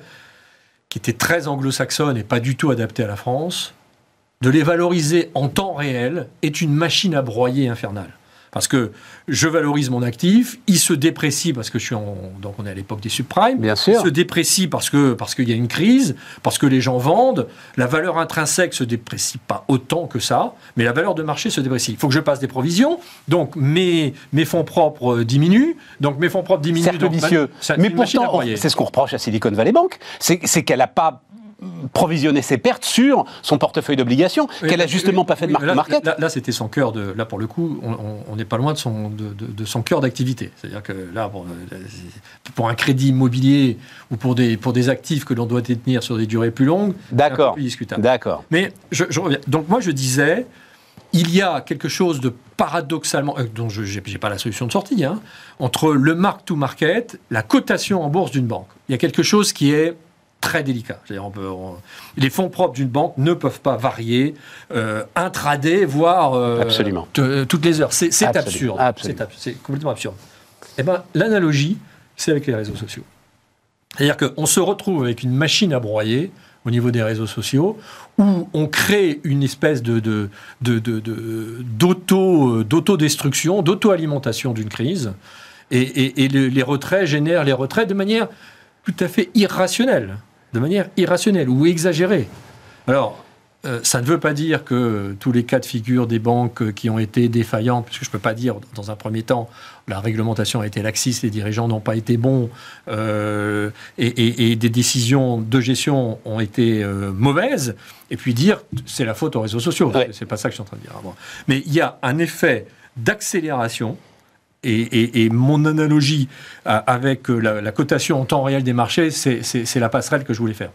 qui était très anglo-saxonne et pas du tout adaptée à la France, de les valoriser en temps réel est une machine à broyer infernale. Parce que je valorise mon actif, il se déprécie parce que je suis en, donc on est à l'époque des subprimes. Bien sûr. Il se déprécie parce que parce qu'il y a une crise, parce que les gens vendent. La valeur intrinsèque se déprécie pas autant que ça, mais la valeur de marché se déprécie. Il faut que je passe des provisions, donc mes mes fonds propres euh, diminuent, donc mes fonds propres diminuent. Certes vicieux. mais pourtant, c'est ce qu'on reproche à Silicon Valley Bank, c'est qu'elle n'a pas provisionner ses pertes sur son portefeuille d'obligations, qu'elle n'a justement pas fait de market. Là, c'était son cœur de. Là, pour le coup, on n'est pas loin de son, de, son cœur d'activité. C'est-à-dire que là, euh, pour un crédit immobilier ou pour des, pour des actifs que l'on doit détenir sur des durées plus longues, peu discutable. D'accord. Mais je, reviens. Donc, moi, je disais. Il y a quelque chose de paradoxalement, euh, dont je n'ai pas la solution de sortie, hein, entre le mark-to-market, la cotation en bourse d'une banque. Il y a quelque chose qui est très délicat. les fonds propres d'une banque ne peuvent pas varier euh, intraday, voire euh, toutes les heures. C'est absurde. C'est complètement absurde. Eh ben, l'analogie, c'est avec les réseaux sociaux. C'est-à-dire qu'on se retrouve avec une machine à broyer au niveau des réseaux sociaux, où on crée une espèce de, d'auto, d'autodestruction, d'auto-alimentation d'une crise, et, et les retraits génèrent les retraits de manière tout à fait irrationnelle de manière irrationnelle ou exagérée. Alors, euh, ça ne veut pas dire que tous les cas de figure des banques qui ont été défaillantes, puisque je ne peux pas dire dans un premier temps, la réglementation a été laxiste, les dirigeants n'ont pas été bons euh, et, des décisions de gestion ont été euh, mauvaises, et puis dire c'est la faute aux réseaux sociaux. Ce C'est pas ça que je suis en train de dire. Mais il y a un effet d'accélération et, mon analogie avec euh, la, cotation en temps réel des marchés, c'est la passerelle que je voulais faire.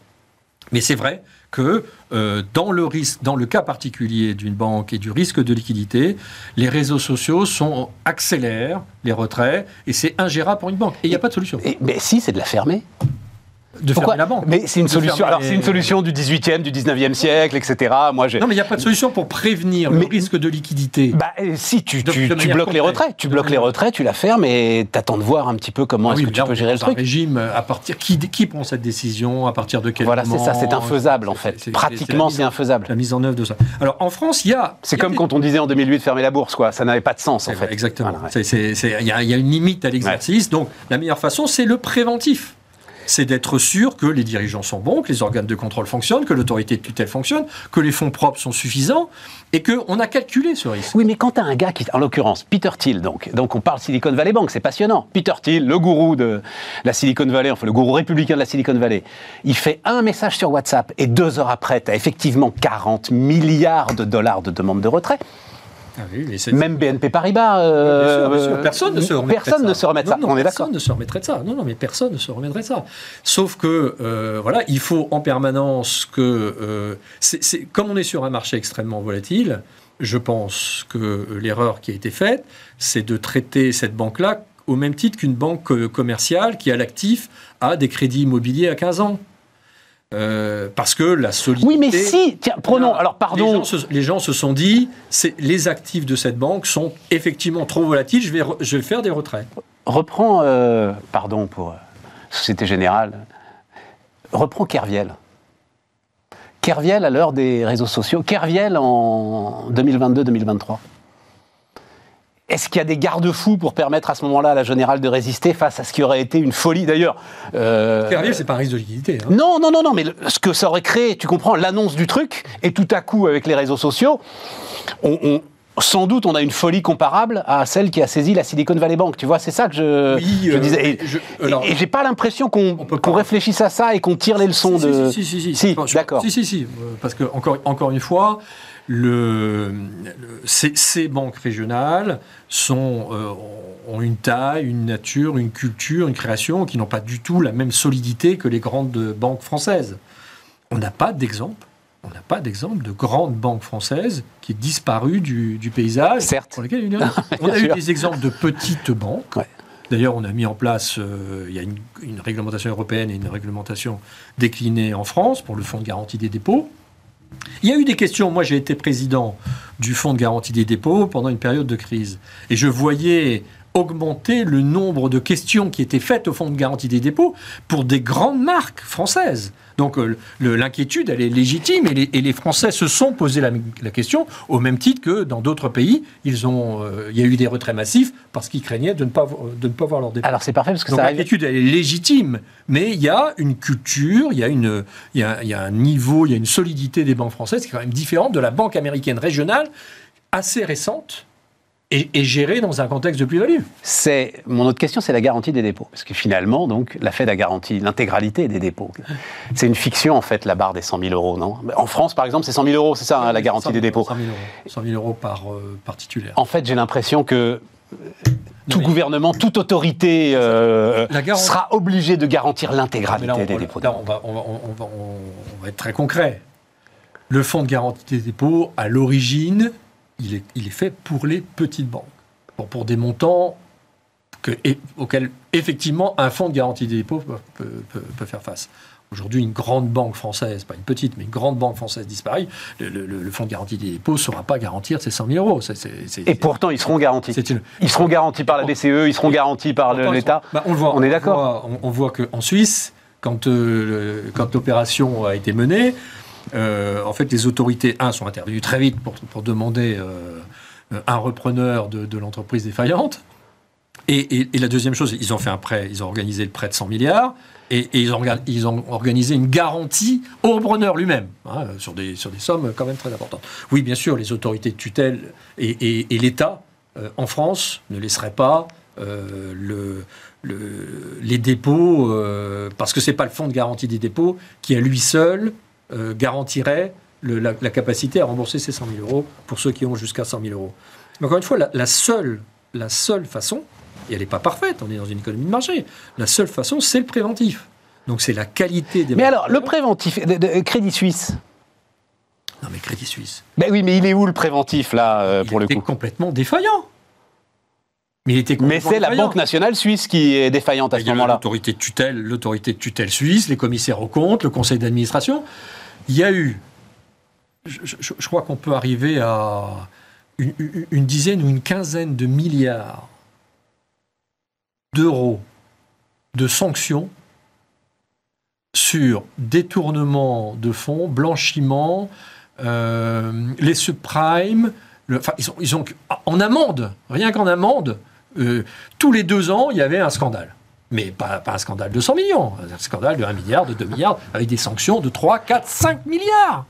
Mais c'est vrai que euh, dans, le risque, dans le cas particulier d'une banque et du risque de liquidité, les réseaux sociaux sont, accélèrent les retraits et c'est ingérable pour une banque. Et il n'y a pas de solution. mais si, c'est de la fermer de fermer la banque. Mais c'est une solution. Alors c'est une solution du 18e, du 19e siècle, etc. Moi, non, mais il n'y a pas de solution pour prévenir le risque de liquidité. Bah, euh, si tu, tu, bloques les retraits, tu bloques les retraits, tu la fermes et attends de voir un petit peu comment ah est-ce que tu peux gérer le truc. régime à partir qui, qui prend cette décision, à partir de quel voilà, moment Voilà, c'est ça, c'est infaisable en fait. Pratiquement, c'est infaisable. La mise en œuvre de ça. Alors en France, il y a. C'est comme quand on disait en 2008 fermer la bourse, quoi. Ça n'avait pas de sens en fait. Exactement. Il y, a une limite à l'exercice. Donc la meilleure façon, c'est le préventif c'est d'être sûr que les dirigeants sont bons, que les organes de contrôle fonctionnent, que l'autorité de tutelle fonctionne, que les fonds propres sont suffisants et qu'on a calculé ce risque. Oui, mais quand tu as un gars qui, en l'occurrence, Peter Thiel, donc, donc on parle Silicon Valley Bank, c'est passionnant. Peter Thiel, le gourou de la Silicon Valley, enfin le gourou républicain de la Silicon Valley, il fait un message sur WhatsApp et deux heures après, tu as effectivement 40 milliards de dollars de demandes de retrait. Ah Même BNP Paribas. Euh, personne ne se remettrait personne de ça. Ne se on est personne ne se remettrait de ça. Non, non, mais personne ne se remettrait de ça. Sauf que, euh, voilà, il faut en permanence que. Euh, comme on est sur un marché extrêmement volatile, je pense que l'erreur qui a été faite, c'est de traiter cette banque-là au même titre qu'une banque commerciale qui, a l'actif, a des crédits immobiliers à 15 ans. Euh, parce que la solidité. Oui, mais si, tiens, prenons. alors, pardon. Les gens, se, sont dit, les actifs de cette banque sont effectivement trop volatiles. Je vais, je vais faire des retraits. Reprends, euh, pardon pour euh, Société Générale. Reprends Kerviel. Kerviel à l'heure des réseaux sociaux. Kerviel en 2022-2023. Est-ce qu'il y a des garde-fous pour permettre à ce moment-là à la générale de résister face à ce qui aurait été une folie d'ailleurs euh... c'est pas un risque de liquidité. Hein. Non, non, non, non, mais ce que ça aurait créé, tu comprends, l'annonce du truc, et tout à coup, avec les réseaux sociaux, on, sans doute, on a une folie comparable à celle qui a saisi la Silicon Valley Bank. Tu vois, c'est ça que je, Oui, je euh, disais. Et, je- et- alors- et j'ai pas l'impression qu'on On pas. réfléchisse à ça et qu'on tire les leçons Si, de. Si, si, si. si. Si, pense- d'accord. Si, si, si. Euh, Parce que, encore, encore une fois, le, le- ces, ces banques régionales sont, euh, ont une taille, une nature, une culture, une création qui n'ont pas du tout la même solidité que les grandes banques françaises. On n'a pas d'exemple. On n'a pas d'exemple de grande banque française qui est disparue du, du paysage. Certes. Pour lesquelles il y en a. on a eu des exemples de petites banques. Ouais. D'ailleurs, on a mis en place, euh, il y a une, une réglementation européenne et une réglementation déclinée en France pour le fonds de garantie des dépôts. Il y a eu des questions. Moi, j'ai été président du fonds de garantie des dépôts pendant une période de crise. Et je voyais augmenter le nombre de questions qui étaient faites au fonds de garantie des dépôts pour des grandes marques françaises. Donc euh, l'inquiétude, elle est légitime et les, et les Français se sont posé la, la question au même titre que dans d'autres pays, ils ont, euh, il y a eu des retraits massifs parce qu'ils craignaient de ne pas, de ne pas voir leurs dépôts. Alors c'est parfait parce que Donc ça arrive. l'inquiétude, elle est légitime, mais il y a une culture, il y a, une, il y a, il y a un niveau, il y a une solidité des banques françaises qui est quand même différente de la banque américaine régionale, assez récente et, et gérée dans un contexte de plus-value. C'est mon autre question, c'est la garantie des dépôts, parce que finalement, donc, la Fed a garanti l'intégralité des dépôts. C'est une fiction en fait, la barre des 100 000 euros, non? En France, par exemple, c'est 100 000 euros, c'est ça, hein, la garantie 100 000 des dépôts. 100 000 euros, 100 000 euros par, euh, par titulaire. En fait, j'ai l'impression que euh, tout mais- gouvernement, toute autorité euh, garantie- sera obligée de garantir l'intégralité des dépôts. là, on va, on va- on va- on va être très concret. Le fonds de garantie des dépôts, à l'origine, il est, il est fait pour les petites banques. Pour, pour des montants que, et- auxquels, effectivement, un fonds de garantie des dépôts peut, peut- peut- peut faire face. Aujourd'hui, une grande banque française, pas une petite, mais une grande banque française disparaît, le, le- le fonds de garantie des dépôts ne saura pas garantir ces 100 000 euros. Et pourtant, ils seront garantis. une, Ils seront garantis par la BCE, ils seront garantis par l'État. sont- bah, on voit. On est d'accord. On, on voit qu'en Suisse, quand, euh, quand l'opération a été menée, en fait, les autorités, un, sont intervenues très vite pour, demander euh, un repreneur de, l'entreprise défaillante. Et, la deuxième chose, ils ont fait un prêt, ils ont organisé le prêt de 100 milliards. Et, ils, ont, organisé une garantie au repreneur lui-même, hein, sur, des, sommes quand même très importantes. Oui, bien sûr, les autorités de tutelle et, l'État euh, en France ne laisseraient pas euh, le, le- les dépôts, euh, parce que c'est pas le fonds de garantie des dépôts qui à lui seul euh, garantirait le- la, la capacité à rembourser ces 100 000 euros pour ceux qui ont jusqu'à 100 000 euros. Mais encore une fois, la, la seule, la seule façon, et elle n'est pas parfaite, on est dans une économie de marché, la seule façon, c'est le préventif. Donc c'est la qualité des... Mais alors, le préventif, de, de- Crédit Suisse Non mais Crédit Suisse, Ben oui, mais il est où le préventif, là, euh, il pour le coup? complètement défaillant. Mais il était Mais complètement c'est la défaillant. Banque nationale suisse qui est défaillante à ce moment-là. L'autorité de tutelle, l'autorité de tutelle suisse, les commissaires aux comptes, le conseil d'administration. Il y a eu, je, je- je crois qu'on peut arriver à une, une- une dizaine ou une quinzaine de milliards d'euros de sanctions sur détournement de fonds, blanchiment, euh, les subprimes. le- enfin, ils ont, ils ont en amende, rien qu'en amende, euh, tous les deux ans, il y avait un scandale. Mais pas, un scandale de 100 millions, un scandale de 1 milliard, de 2 milliards, avec des sanctions de 3, 4, 5 milliards.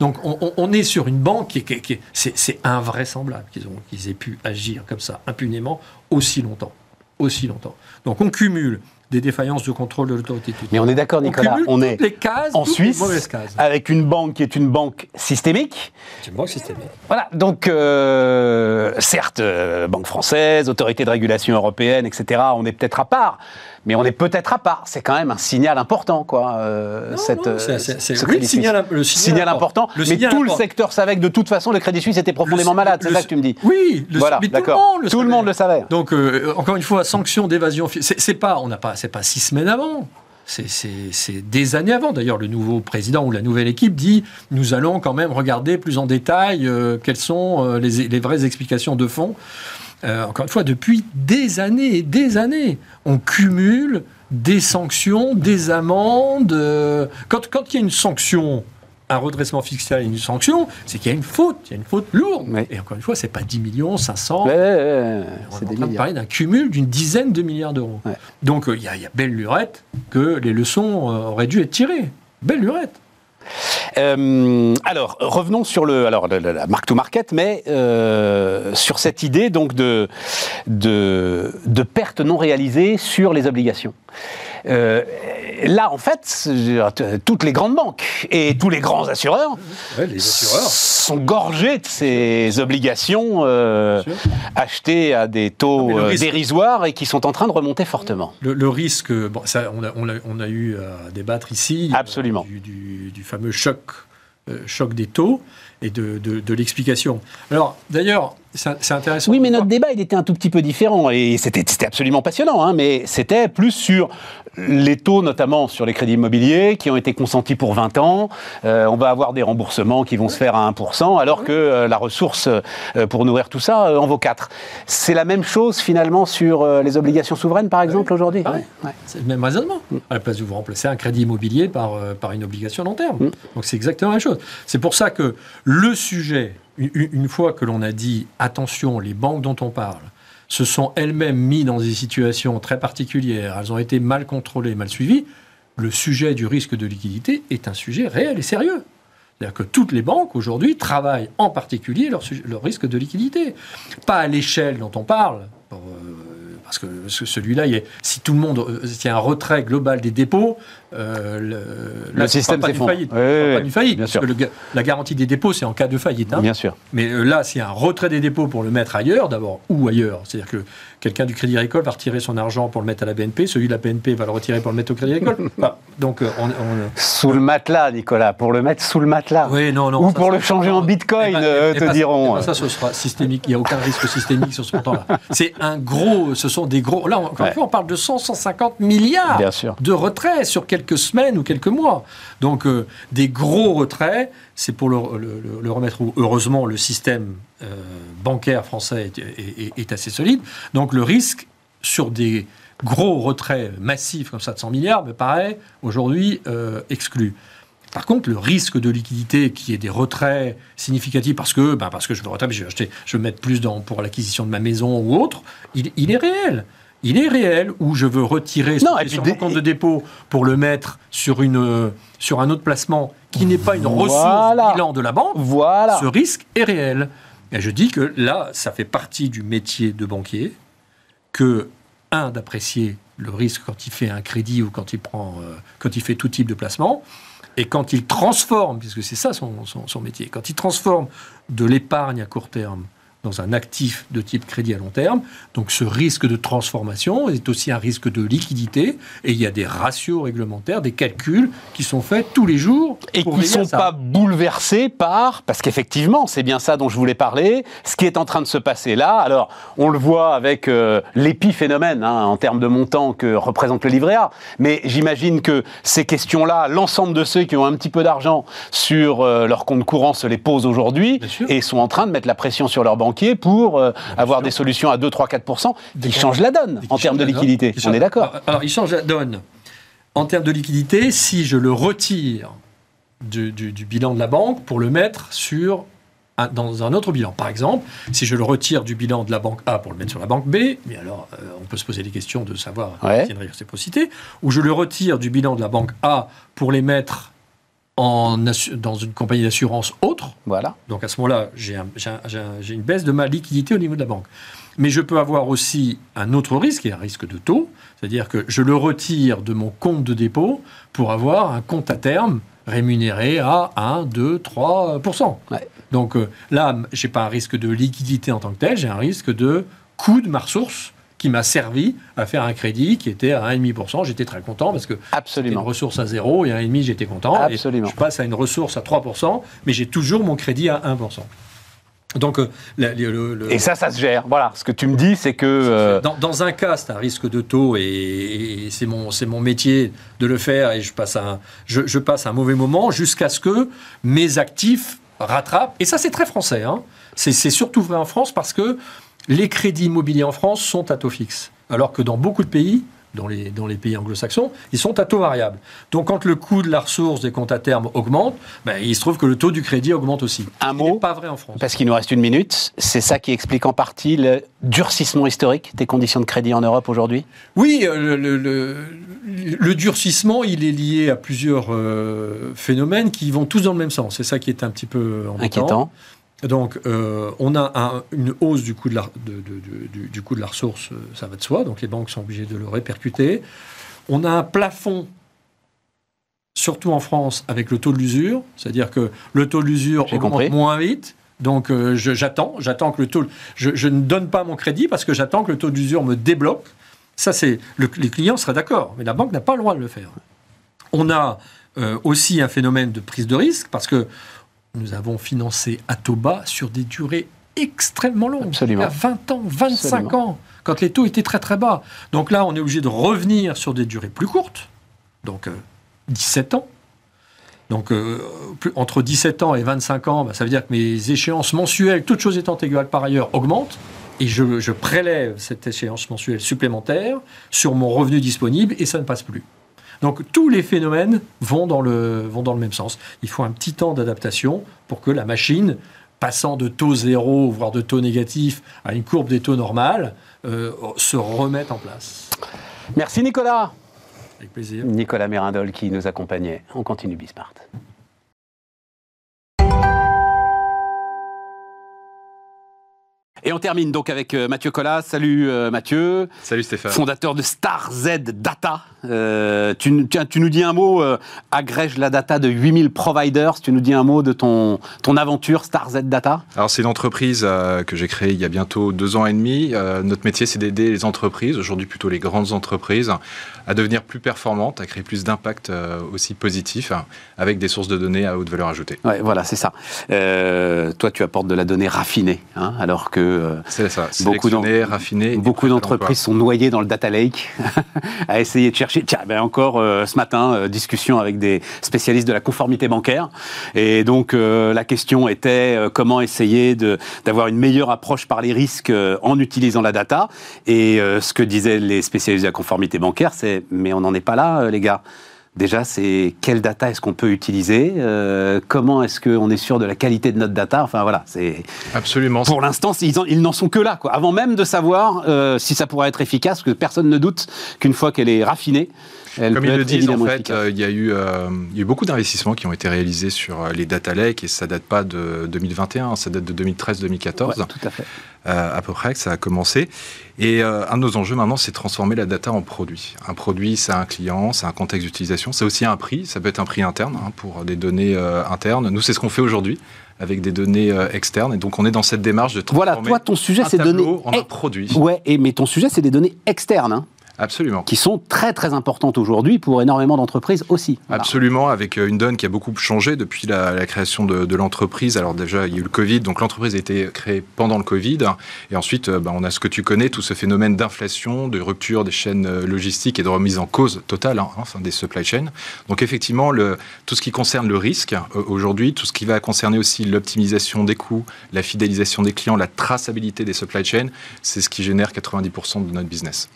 Donc on, est sur une banque qui, qui qui est- c'est, invraisemblable qu'ils aient pu agir comme ça impunément aussi longtemps. Aussi longtemps. Donc on cumule des défaillances de contrôle de l'autorité. Mais on est d'accord, On Nicolas, on est les cases, en Suisse les mauvaises cases. avec une banque qui est une banque systémique. C'est une banque systémique. Voilà, donc euh, certes, euh, banque française, autorité de régulation européenne, etc., on est peut-être à part, mais on est peut-être à part. C'est quand même un signal important, quoi, euh, Non, cette, non, euh, c'est- c'est- c'est- ce oui, le signal, Suisse. le signal, Signal important, Le mais signal tout le secteur savait que de toute façon, le Crédit Suisse était profondément Le- malade, c'est ça que tu me dis Oui, le, Voilà, mais tout le monde le Tout le savait. monde le savait. Donc, euh, encore une fois, sanction d'évasion, c'est c'est pas, on n'a pas, c'est pas six semaines avant. C'est- C'est c'est des années avant. D'ailleurs, le nouveau président ou la nouvelle équipe dit nous allons quand même regarder plus en détail euh, quelles sont euh, les, les vraies explications de fond. Euh, encore une fois, depuis des années et des années, on cumule des sanctions, des amendes. euh, quand, quand il y a une sanction, un redressement fiscal et une sanction, c'est qu'il y a une faute, il y a une faute lourde. Oui. Et encore une fois, c'est pas 10 millions, 500. Ouais, ouais, ouais, On c'est est en des train de milliards. parler d'un cumul d'une dizaine de milliards d'euros. Donc euh, il y, a- il y a belle lurette que les leçons euh, auraient dû être tirées. Belle lurette. Euh, alors, revenons sur le, alors, la mark to market, mais euh, sur cette idée donc de, de, de pertes non réalisées sur les obligations. Euh, là, en fait, toutes les grandes banques et tous les grands assureurs, sont gorgés de ces obligations euh, achetées à des taux euh, dérisoires et qui sont en train de remonter fortement. Le, risque, bon, ça, on, a, on, a, eu à débattre ici Absolument. Du, du, fameux choc, choc des taux et de, de l'explication. Alors, d'ailleurs, c'est intéressant. Oui, mais notre débat, il était un tout petit peu différent et c'était absolument passionnant, hein, mais c'était plus sur les taux, notamment sur les crédits immobiliers, qui ont été consentis pour 20 ans. Euh, on va avoir des remboursements qui vont se faire à 1%, alors que euh, la ressource euh, pour nourrir tout ça en vaut 4. C'est la même chose finalement sur les obligations souveraines, par exemple, aujourd'hui? Ouais. C'est le même raisonnement. À la place de vous remplacer un crédit immobilier par, par une obligation long terme. Mm. Donc c'est exactement la même chose. C'est pour ça que le sujet une fois que l'on a dit attention, les banques dont on parle se sont elles-mêmes mises dans des situations très particulières, elles ont été mal contrôlées, mal suivies, le sujet du risque de liquidité est un sujet réel et sérieux. C'est-à-dire que toutes les banques aujourd'hui travaillent en particulier leur, risque de liquidité. Pas à l'échelle dont on parle, euh, parce que celui-là, si tout le monde, euh, s'il y a un retrait global des dépôts, euh, le, système s'effondre. Pas d'une faillite. parce que la garantie des dépôts, c'est en cas de faillite. Hein. Bien sûr. Mais euh, là, s'il y a un retrait des dépôts pour le mettre ailleurs, d'abord, ou ailleurs, c'est-à-dire que quelqu'un du Crédit Agricole va retirer son argent pour le mettre à la BNP, celui de la BNP va le retirer pour le mettre au Crédit Agricole. donc, on, Sous le matelas, Nicolas, pour le mettre sous le matelas. Oui, non, non. Ou pour le changer en bitcoin, eh ben, eh te ben, diront. Eh ben, ça, ce sera systémique. Il n'y a aucun risque systémique sur ce montant-là. C'est un gros. Ce sont des gros. Là, encore une fois, on parle de 100, 150 milliards de retraits sur quelques semaines ou quelques mois. Donc, euh, des gros retraits, c'est pour le, remettre où, heureusement, le système euh, bancaire français est, assez solide. Donc, le risque sur des gros retraits massifs comme ça de 100 milliards me paraît aujourd'hui euh, exclu. Par contre, le risque de liquidité qui est des retraits significatifs parce que, ben parce que je veux retraiter, je vais acheter, je veux mettre plus dans, pour l'acquisition de ma maison ou autre, il, est réel. Il est réel ou je veux retirer non, sur mon compte de dépôt pour le mettre sur, une, sur un autre placement qui n'est pas une ressource bilan de la banque. Voilà. Ce risque est réel. Et je dis que là, ça fait partie du métier de banquier que, un, d'apprécier le risque quand il fait un crédit ou quand il, prend, euh, quand il fait tout type de placement, et quand il transforme, puisque c'est ça son, métier, quand il transforme de l'épargne à court terme dans un actif de type crédit à long terme. Donc ce risque de transformation est aussi un risque de liquidité et il y a des ratios réglementaires, des calculs qui sont faits tous les jours. Et qui ne sont pas bouleversés par, parce qu'effectivement c'est bien ça dont je voulais parler, ce qui est en train de se passer là. Alors on le voit avec euh, l'épiphénomène hein, en termes de montant que représente le livret A, mais j'imagine que ces questions-là, l'ensemble de ceux qui ont un petit peu d'argent sur euh, leur compte courant se les posent aujourd'hui et sont en train de mettre la pression sur leur banque pour euh, avoir des solutions à 2, 3, 4 qui changent la donne en termes de liquidité. On est d'accord Alors, il change la donne. En termes de liquidité si je le retire du, bilan de la banque pour le mettre sur dans un autre bilan. Par exemple, si je le retire du bilan de la banque A pour le mettre sur la banque B, mais alors euh, on peut se poser des questions de savoir s'il y a une réciprocité, ou je le retire du bilan de la banque A pour les mettre dans une compagnie d'assurance autre. Voilà. Donc à ce moment-là, j'ai une baisse de ma liquidité au niveau de la banque. Mais je peux avoir aussi un autre risque, qui est un risque de taux, c'est-à-dire que je le retire de mon compte de dépôt pour avoir un compte à terme rémunéré à 1, 2, 3% Donc euh, là, je n'ai pas un risque de liquidité en tant que tel, j'ai un risque de coût de ma ressource qui m'a servi à faire un crédit qui était à 1,5%. J'étais très content parce que c'était une ressource à zéro et à 1,5% j'étais content. Absolument. je passe à une ressource à 3%, mais j'ai toujours mon crédit à 1%. Donc, euh, et ça, ça se gère. Voilà, ce que tu me dis, c'est que... Euh, dans, un cas, c'est un risque de taux et, c'est mon, mon métier de le faire et je passe un, je, je passe un mauvais moment jusqu'à ce que mes actifs rattrapent. Et ça, c'est très français. Hein. C'est surtout vrai en France parce que les crédits immobiliers en France sont à taux fixe. Alors que dans beaucoup de pays dans les, dans les pays anglo-saxons, ils sont à taux variable. Donc quand le coût de la ressource des comptes à terme augmente, ben, il se trouve que le taux du crédit augmente aussi. Un mot, pas vrai en France. Parce qu'il nous reste une minute, c'est ça qui explique en partie le durcissement historique des conditions de crédit en Europe aujourd'hui? Oui, euh, le, le, durcissement, il est lié à plusieurs euh, phénomènes qui vont tous dans le même sens. C'est ça qui est un petit peu inquiétant. Donc, euh, on a une hausse du coût de, la, du, coût de la ressource, euh, ça va de soi, donc les banques sont obligées de le répercuter. On a un plafond, surtout en France, avec le taux de l'usure, c'est-à-dire que le taux de l'usure augmente moins vite. Donc, euh, j'attends, j'attends que le taux. Je, je, ne donne pas mon crédit parce que j'attends que le taux d'usure me débloque. Ça, c'est les clients seraient d'accord, mais la banque n'a pas le droit de le faire. On a aussi un phénomène de prise de risque parce que nous avons financé Atoba sur des durées extrêmement longues. Absolument. Il y a 20 ans, 25 ans, quand les taux étaient très très bas. Donc là, on est obligé de revenir sur des durées plus courtes, donc 17 euh, ans. Donc euh, entre 17 ans et 25 ans, bah, ça veut dire que mes échéances mensuelles, toutes choses étant égales par ailleurs, augmentent. Et je, je prélève cette échéance mensuelle supplémentaire sur mon revenu disponible et ça ne passe plus. Donc tous les phénomènes vont dans le, vont dans le même sens. Il faut un petit temps d'adaptation pour que la machine, passant de taux zéro, voire de taux négatif, à une courbe des taux normales, euh, se remette en place. Merci Nicolas. Avec plaisir. Nicolas Mérindol qui nous accompagnait. On continue Bismart. Et on termine donc avec euh, Mathieu Collas. Salut euh, Mathieu. Salut Stéphane. Fondateur de Star Z Data. Euh, tu, tu, nous dis un mot, agrège la data de 8000 providers. Tu nous dis un mot de ton, ton aventure Star Z Data Alors c'est une entreprise que j'ai créée il y a bientôt deux ans et demi. notre métier c'est d'aider les entreprises, aujourd'hui plutôt les grandes entreprises, à devenir plus performantes, à créer plus d'impact aussi positif avec des sources de données à haute valeur ajoutée. Ouais, voilà, c'est ça. toi tu apportes de la donnée raffinée, hein, alors que euh, c'est ça, beaucoup raffiné. Beaucoup d'entreprises sont noyées dans le data lake à essayer de chercher. Tiens, ben encore euh, ce matin, euh, discussion avec des spécialistes de la conformité bancaire. Et donc la question était comment essayer d'avoir une meilleure approche par les risques en utilisant la data. Et ce que disaient les spécialistes de la conformité bancaire, c'est mais on n'en est pas là, les gars. Déjà, c'est quelle data est-ce qu'on peut utiliser euh, Comment est-ce qu'on est sûr de la qualité de notre data Enfin voilà, c'est absolument. Pour l'instant, ils, n'en sont que là, quoi. Avant même de savoir euh, si ça pourrait être efficace, parce que personne ne doute qu'une fois qu'elle est raffinée, elle Comme ils le disent, en fait, euh, il, y a eu, il y a eu beaucoup d'investissements qui ont été réalisés sur les data lakes et ça date pas de 2021, ça date de 2013-2014. tout à fait. Euh, à peu près que ça a commencé. Et euh, un de nos enjeux maintenant, c'est de transformer la data en produit. Un produit, c'est un client, c'est un contexte d'utilisation, c'est aussi un prix, ça peut être un prix interne hein, pour des données euh, internes. Nous, c'est ce qu'on fait aujourd'hui avec des données externes. Et donc, on est dans cette démarche de transformer voilà, toi, ton sujet, c'est données en un produit. Ouais, et, mais ton sujet, c'est des données externes. Hein. Absolument. Qui sont très très importantes aujourd'hui pour énormément d'entreprises aussi. Absolument, avec euh, une donne qui a beaucoup changé depuis la, création de, l'entreprise. Alors déjà, il y a eu le Covid, donc l'entreprise a été créée pendant le Covid. Et ensuite, euh, bah, on a ce que tu connais, tout ce phénomène d'inflation, de rupture des chaînes euh, logistiques et de remise en cause totale hein, enfin, des supply chains. Donc effectivement, le, tout ce qui concerne le risque aujourd'hui, tout ce qui va concerner aussi l'optimisation des coûts, la fidélisation des clients, la traçabilité des supply chains, c'est ce qui génère 90% de notre business.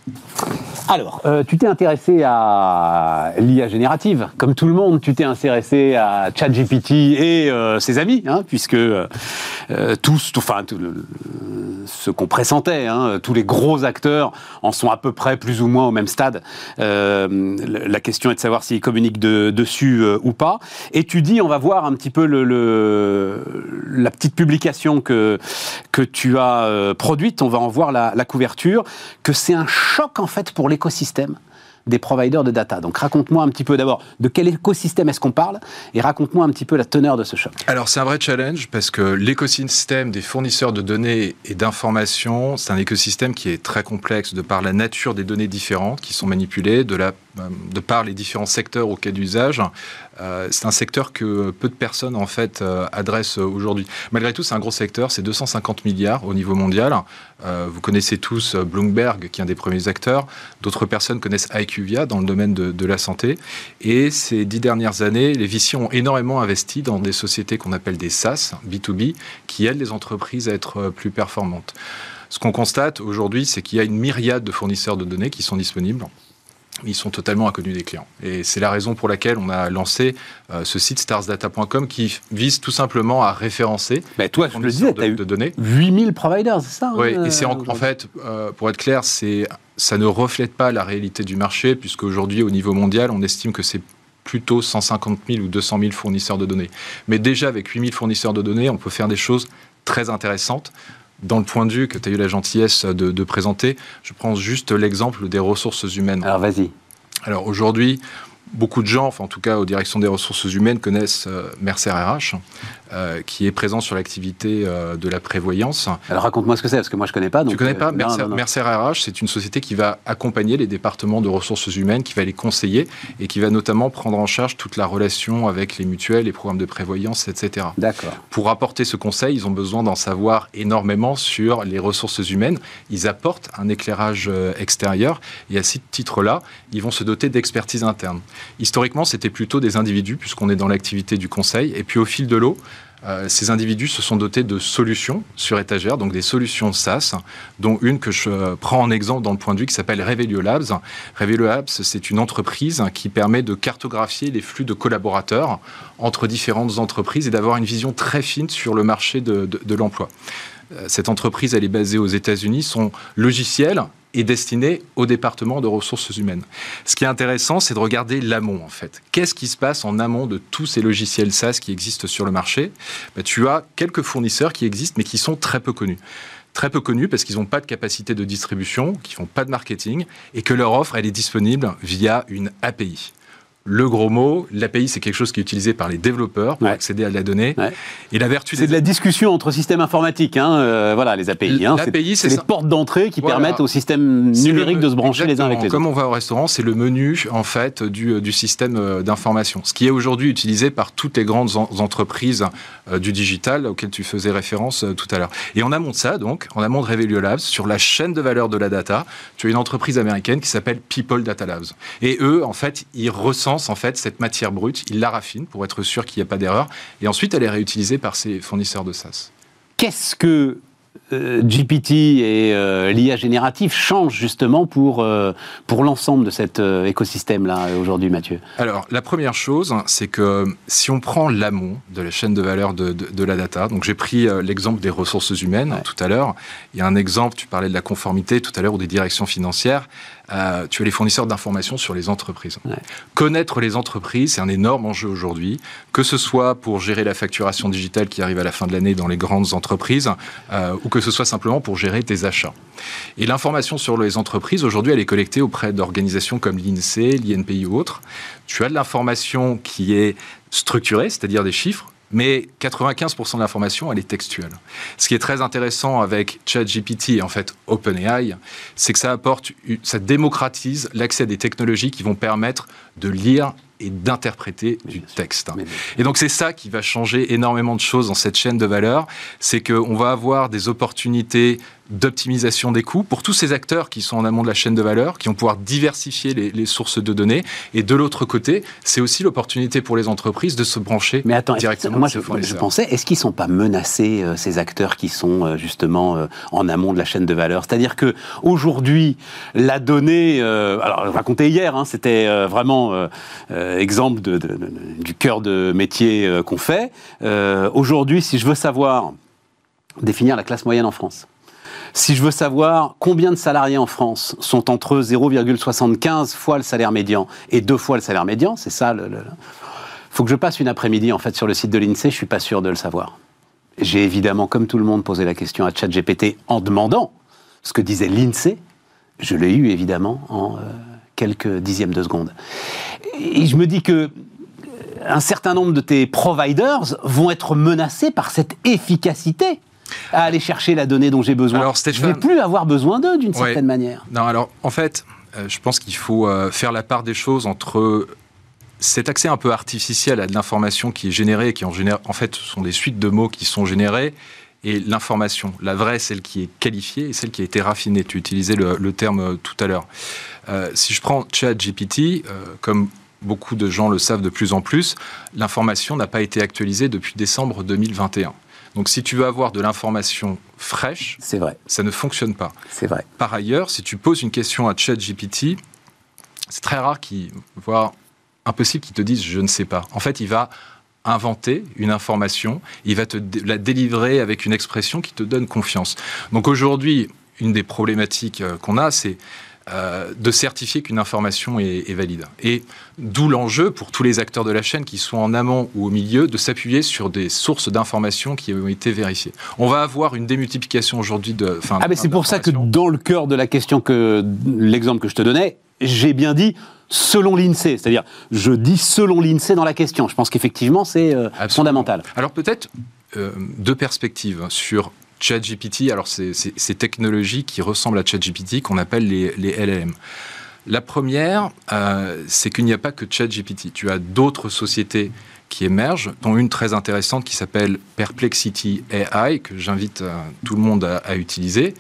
Alors, euh, tu t'es intéressé à l'IA générative. Comme tout le monde, tu t'es intéressé à ChatGPT et euh, ses amis, hein, puisque euh, tous, enfin, ce qu'on pressentait, hein, tous les gros acteurs en sont à peu près plus ou moins au même stade. la question est de savoir s'ils communiquent dessus ou pas. Et tu dis, on va voir un petit peu la petite publication que, que tu as produite, on va en voir la, la couverture, que c'est un choc en fait pour pour l'écosystème des providers de data. Donc raconte-moi un petit peu d'abord de quel écosystème est-ce qu'on parle et raconte-moi un petit peu la teneur de ce choc. Alors c'est un vrai challenge parce que l'écosystème des fournisseurs de données et d'informations, c'est un écosystème qui est très complexe de par la nature des données différentes qui sont manipulées, de, la, de par les différents secteurs auxquels d'usage. Euh, c'est un secteur que peu de personnes en fait euh, adressent aujourd'hui. Malgré tout, c'est un gros secteur, c'est 250 milliards au niveau mondial. Euh, vous connaissez tous Bloomberg, qui est un des premiers acteurs. D'autres personnes connaissent IQVIA dans le domaine de, la santé. Et ces dix dernières années, les VC ont énormément investi dans des sociétés qu'on appelle des SaaS, B2B, qui aident les entreprises à être plus performantes. Ce qu'on constate aujourd'hui, c'est qu'il y a une myriade de fournisseurs de données qui sont disponibles ils sont totalement inconnus des clients. Et c'est la raison pour laquelle on a lancé euh, ce site starsdata.com qui vise tout simplement à référencer Mais toi, je le disais, de, de données. 8000 providers, c'est ça Oui, hein, et c'est en, en, fait, euh, pour être clair, c'est ça ne reflète pas la réalité du marché, puisqu'aujourd'hui, au niveau mondial, on estime que c'est plutôt 150 000 ou 200 000 fournisseurs de données. Mais déjà, avec 8 000 fournisseurs de données, on peut faire des choses très intéressantes dans le point de vue que tu as eu la gentillesse de, de présenter, je prends juste l'exemple des ressources humaines. Alors vas-y. Alors aujourd'hui, beaucoup de gens, enfin en tout cas aux directions des ressources humaines, connaissent euh, Mercer RH, euh, qui est présent sur l'activité euh, de la prévoyance. Alors raconte-moi ce que c'est, parce que moi je ne connais pas. Donc, tu ne connais pas Mercer, non, non, non. Mercer, RH, c'est une société qui va accompagner les départements de ressources humaines, qui va les conseiller et qui va notamment prendre en charge toute la relation avec les mutuelles, les programmes de prévoyance, etc. D'accord. Pour apporter ce conseil, ils ont besoin d'en savoir énormément sur les ressources humaines. Ils apportent un éclairage extérieur et à ce titre-là, ils vont se doter d'expertise interne. Historiquement, c'était plutôt des individus, puisqu'on est dans l'activité du conseil. Et puis au fil de l'eau, euh, ces individus se sont dotés de solutions sur étagère, donc des solutions SaaS, dont une que je prends en exemple dans le point de vue qui s'appelle Revelio Labs. Revelio Labs, c'est une entreprise qui permet de cartographier les flux de collaborateurs entre différentes entreprises et d'avoir une vision très fine sur le marché de, de, de l'emploi. Cette entreprise, elle est basée aux États-Unis. Son logiciel est destiné au département de ressources humaines. Ce qui est intéressant, c'est de regarder l'amont, en fait. Qu'est-ce qui se passe en amont de tous ces logiciels SaaS qui existent sur le marché? Ben, Tu as quelques fournisseurs qui existent, mais qui sont très peu connus très peu connus parce qu'ils n'ont pas de capacité de distribution, qui font pas de marketing et que leur offre elle est disponible via une API le gros mot, l'API, c'est quelque chose qui est utilisé par les développeurs pour ouais. accéder à la donnée. Ouais. Et la vertu c'est de la discussion entre systèmes informatiques, hein, euh, voilà, les API. Hein, L'API, c'est les portes d'entrée qui voilà. permettent aux systèmes numériques de se brancher Exactement. les uns avec les Comme autres. on va au restaurant, c'est le menu en fait du, du système euh, d'information, ce qui est aujourd'hui utilisé par toutes les grandes en entreprises euh, du digital auxquelles tu faisais référence euh, tout à l'heure. Et en amont de ça, donc, en amont de Revelio Labs, sur la chaîne de valeur de la data, tu as une entreprise américaine qui s'appelle People Data Labs. Et eux, en fait, ils en fait cette matière brute, ils la raffinent pour être sûr qu'il n'y a pas d'erreur, et ensuite elle est réutilisée par ces fournisseurs de SaaS. Qu'est-ce que euh, GPT et euh, l'IA générative changent justement pour, euh, pour l'ensemble de cet écosystème-là aujourd'hui, Mathieu? Alors, la première chose, c'est que si on prend l'amont de la chaîne de valeur de, de, de la data, donc j'ai pris l'exemple des ressources humaines Ouais. tout à l'heure, il y a un exemple, tu parlais de la conformité tout à l'heure ou des directions financières, euh, tu as les fournisseurs d'informations sur les entreprises. Ouais. Connaître les entreprises, c'est un énorme enjeu aujourd'hui, que ce soit pour gérer la facturation digitale qui arrive à la fin de l'année dans les grandes entreprises, euh, ou que ce soit simplement pour gérer tes achats. Et l'information sur les entreprises, aujourd'hui, elle est collectée auprès d'organisations comme l'INSEE, l'INPI ou autres. Tu as de l'information qui est structurée, c'est-à-dire des chiffres, mais 95% de l'information, elle est textuelle. Ce qui est très intéressant avec ChatGPT et en fait OpenAI, c'est que ça apporte, ça démocratise l'accès à des technologies qui vont permettre de lire et d'interpréter du texte. Et donc c'est ça qui va changer énormément de choses dans cette chaîne de valeur, c'est qu'on va avoir des opportunités d'optimisation des coûts pour tous ces acteurs qui sont en amont de la chaîne de valeur, qui vont pouvoir diversifier les, les sources de données. Et de l'autre côté, c'est aussi l'opportunité pour les entreprises de se brancher Mais attends, directement. Moi, je, je, pensais, est-ce qu'ils ne sont pas menacés, euh, ces acteurs qui sont euh, justement euh, en amont de la chaîne de valeur? C'est-à-dire que aujourd'hui, la donnée, alors je racontais hier, hein, c'était vraiment exemple de, de, de, du cœur de métier qu'on fait. aujourd'hui, si je veux savoir définir la classe moyenne en France, si je veux savoir combien de salariés en France sont entre 0,75 fois le salaire médian et deux fois le salaire médian, c'est ça le, le faut que je passe une après-midi en fait sur le site de l'INSEE, je suis pas sûr de le savoir. J'ai évidemment, comme tout le monde, posé la question à ChatGPT en demandant ce que disait l'INSEE. Je l'ai eu évidemment en euh, quelques dixièmes de seconde. Et je me dis que un certain nombre de tes providers vont être menacés par cette efficacité à aller chercher la donnée dont j'ai besoin. Alors, Stéphane, je ne vais plus avoir besoin d'eux d'une ouais. certaine manière. Non, alors en fait, euh, je pense qu'il faut euh, faire la part des choses entre cet accès un peu artificiel à de l'information qui est générée qui en génère, en fait, ce sont des suites de mots qui sont générés et l'information, la vraie, celle qui est qualifiée et celle qui a été raffinée. Tu utilisais le, le terme euh, tout à l'heure. Euh, si je prends ChatGPT, euh, comme beaucoup de gens le savent de plus en plus, l'information n'a pas été actualisée depuis décembre 2021. Donc si tu veux avoir de l'information fraîche, c'est vrai. ça ne fonctionne pas. C'est vrai. Par ailleurs, si tu poses une question à ChatGPT, c'est très rare qu'il, voire impossible qu'il te dise je ne sais pas. En fait, il va inventer une information, il va te la délivrer avec une expression qui te donne confiance. Donc aujourd'hui, une des problématiques euh, qu'on a, c'est euh, de certifier qu'une information est, valide. Et d'où l'enjeu pour tous les acteurs de la chaîne qui sont en amont ou au milieu de s'appuyer sur des sources d'informations qui ont été vérifiées. On va avoir une démultiplication aujourd'hui de. Ah, mais c'est pour ça que dans le cœur de la question que l'exemple que je te donnais, j'ai bien dit selon l'INSEE. C'est-à-dire, je dis selon l'INSEE dans la question. Je pense qu'effectivement, c'est euh, fondamental. Alors peut-être euh, deux perspectives sur ChatGPT, alors c'est ces technologies qui ressemblent à ChatGPT qu'on appelle les, les, LLM. La première, euh, c'est qu'il n'y a pas que ChatGPT. Tu as d'autres sociétés qui émergent, dont une très intéressante qui s'appelle Perplexity AI, que j'invite euh, tout le monde à, utiliser.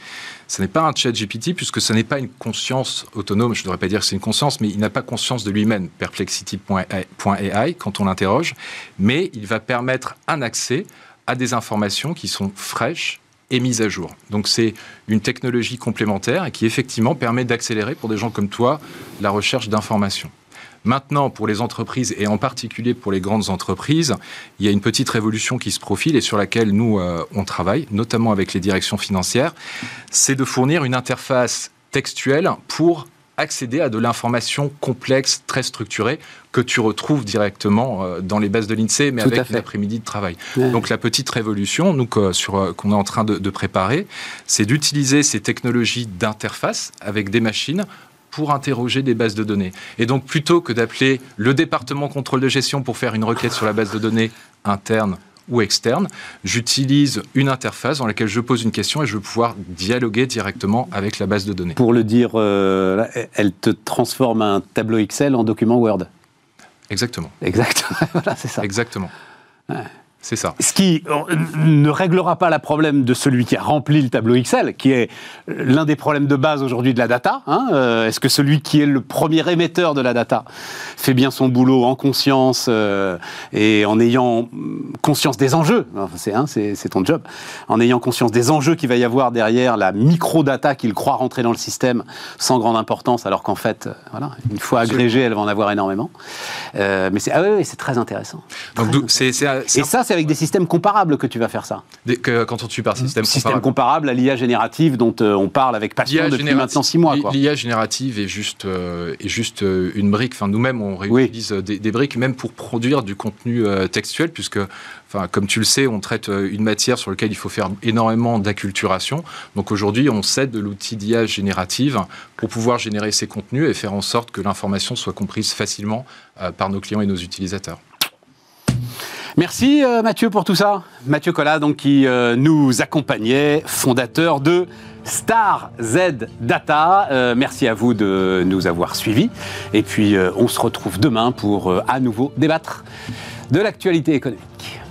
Ce n'est pas un chat GPT puisque ce n'est pas une conscience autonome. Je ne devrais pas dire que c'est une conscience, mais il n'a pas conscience de lui-même, perplexity.ai, quand on l'interroge. Mais il va permettre un accès à des informations qui sont fraîches, mise à jour. Donc c'est une technologie complémentaire qui effectivement permet d'accélérer pour des gens comme toi la recherche d'informations. Maintenant, pour les entreprises et en particulier pour les grandes entreprises, il y a une petite révolution qui se profile et sur laquelle nous, euh, on travaille, notamment avec les directions financières, c'est de fournir une interface textuelle pour accéder à de l'information complexe, très structurée, que tu retrouves directement euh, dans les bases de l'INSEE, mais avec une après-midi de travail. Donc la petite révolution, nous, sur, euh, qu'on est en train de, de préparer, c'est d'utiliser ces technologies d'interface avec des machines pour interroger des bases de données. Et donc, plutôt que d'appeler le département contrôle de gestion pour faire une requête sur la base de données interne ou externe, j'utilise une interface dans laquelle je pose une question et je vais pouvoir dialoguer directement avec la base de données. Pour le dire, euh, elle te transforme un tableau Excel en document Word. Exactement. Exactement. voilà, c'est ça. Exactement. C'est ça. Ce qui euh, ne réglera pas le problème de celui qui a rempli le tableau Excel, qui est l'un des problèmes de base aujourd'hui de la data. Hein. Euh, est-ce que celui qui est le premier émetteur de la data fait bien son boulot en conscience euh, et en ayant conscience des enjeux C'est hein, ton job. En ayant conscience des enjeux qu'il va y avoir derrière la micro-data qu'il croit rentrer dans le système sans grande importance, alors qu'en fait, voilà, une fois agrégée, elle va en avoir énormément. mais c'est ah c'est très intéressant. Donc, c'est, et ça, avec des systèmes comparables que tu vas faire ça. que, quand on tue par système, système comparable à l'IA générative dont euh, on parle avec passion depuis maintenant six mois. L'IA générative est juste, euh, est juste euh, une brique. Enfin, nous-mêmes, on réutilise des, briques même pour produire du contenu textuel, puisque, enfin, comme tu le sais, on traite une matière sur laquelle il faut faire énormément d'acculturation. Donc aujourd'hui, on cède de l'outil d'IA générative pour pouvoir générer ces contenus et faire en sorte que l'information soit comprise facilement par nos clients et nos utilisateurs. Merci euh, Mathieu pour tout ça. Mathieu Collat, donc, qui euh, nous accompagnait, fondateur de Star Z Data. Euh, merci à vous de nous avoir suivis. Et puis, on se retrouve demain pour à nouveau débattre de l'actualité économique.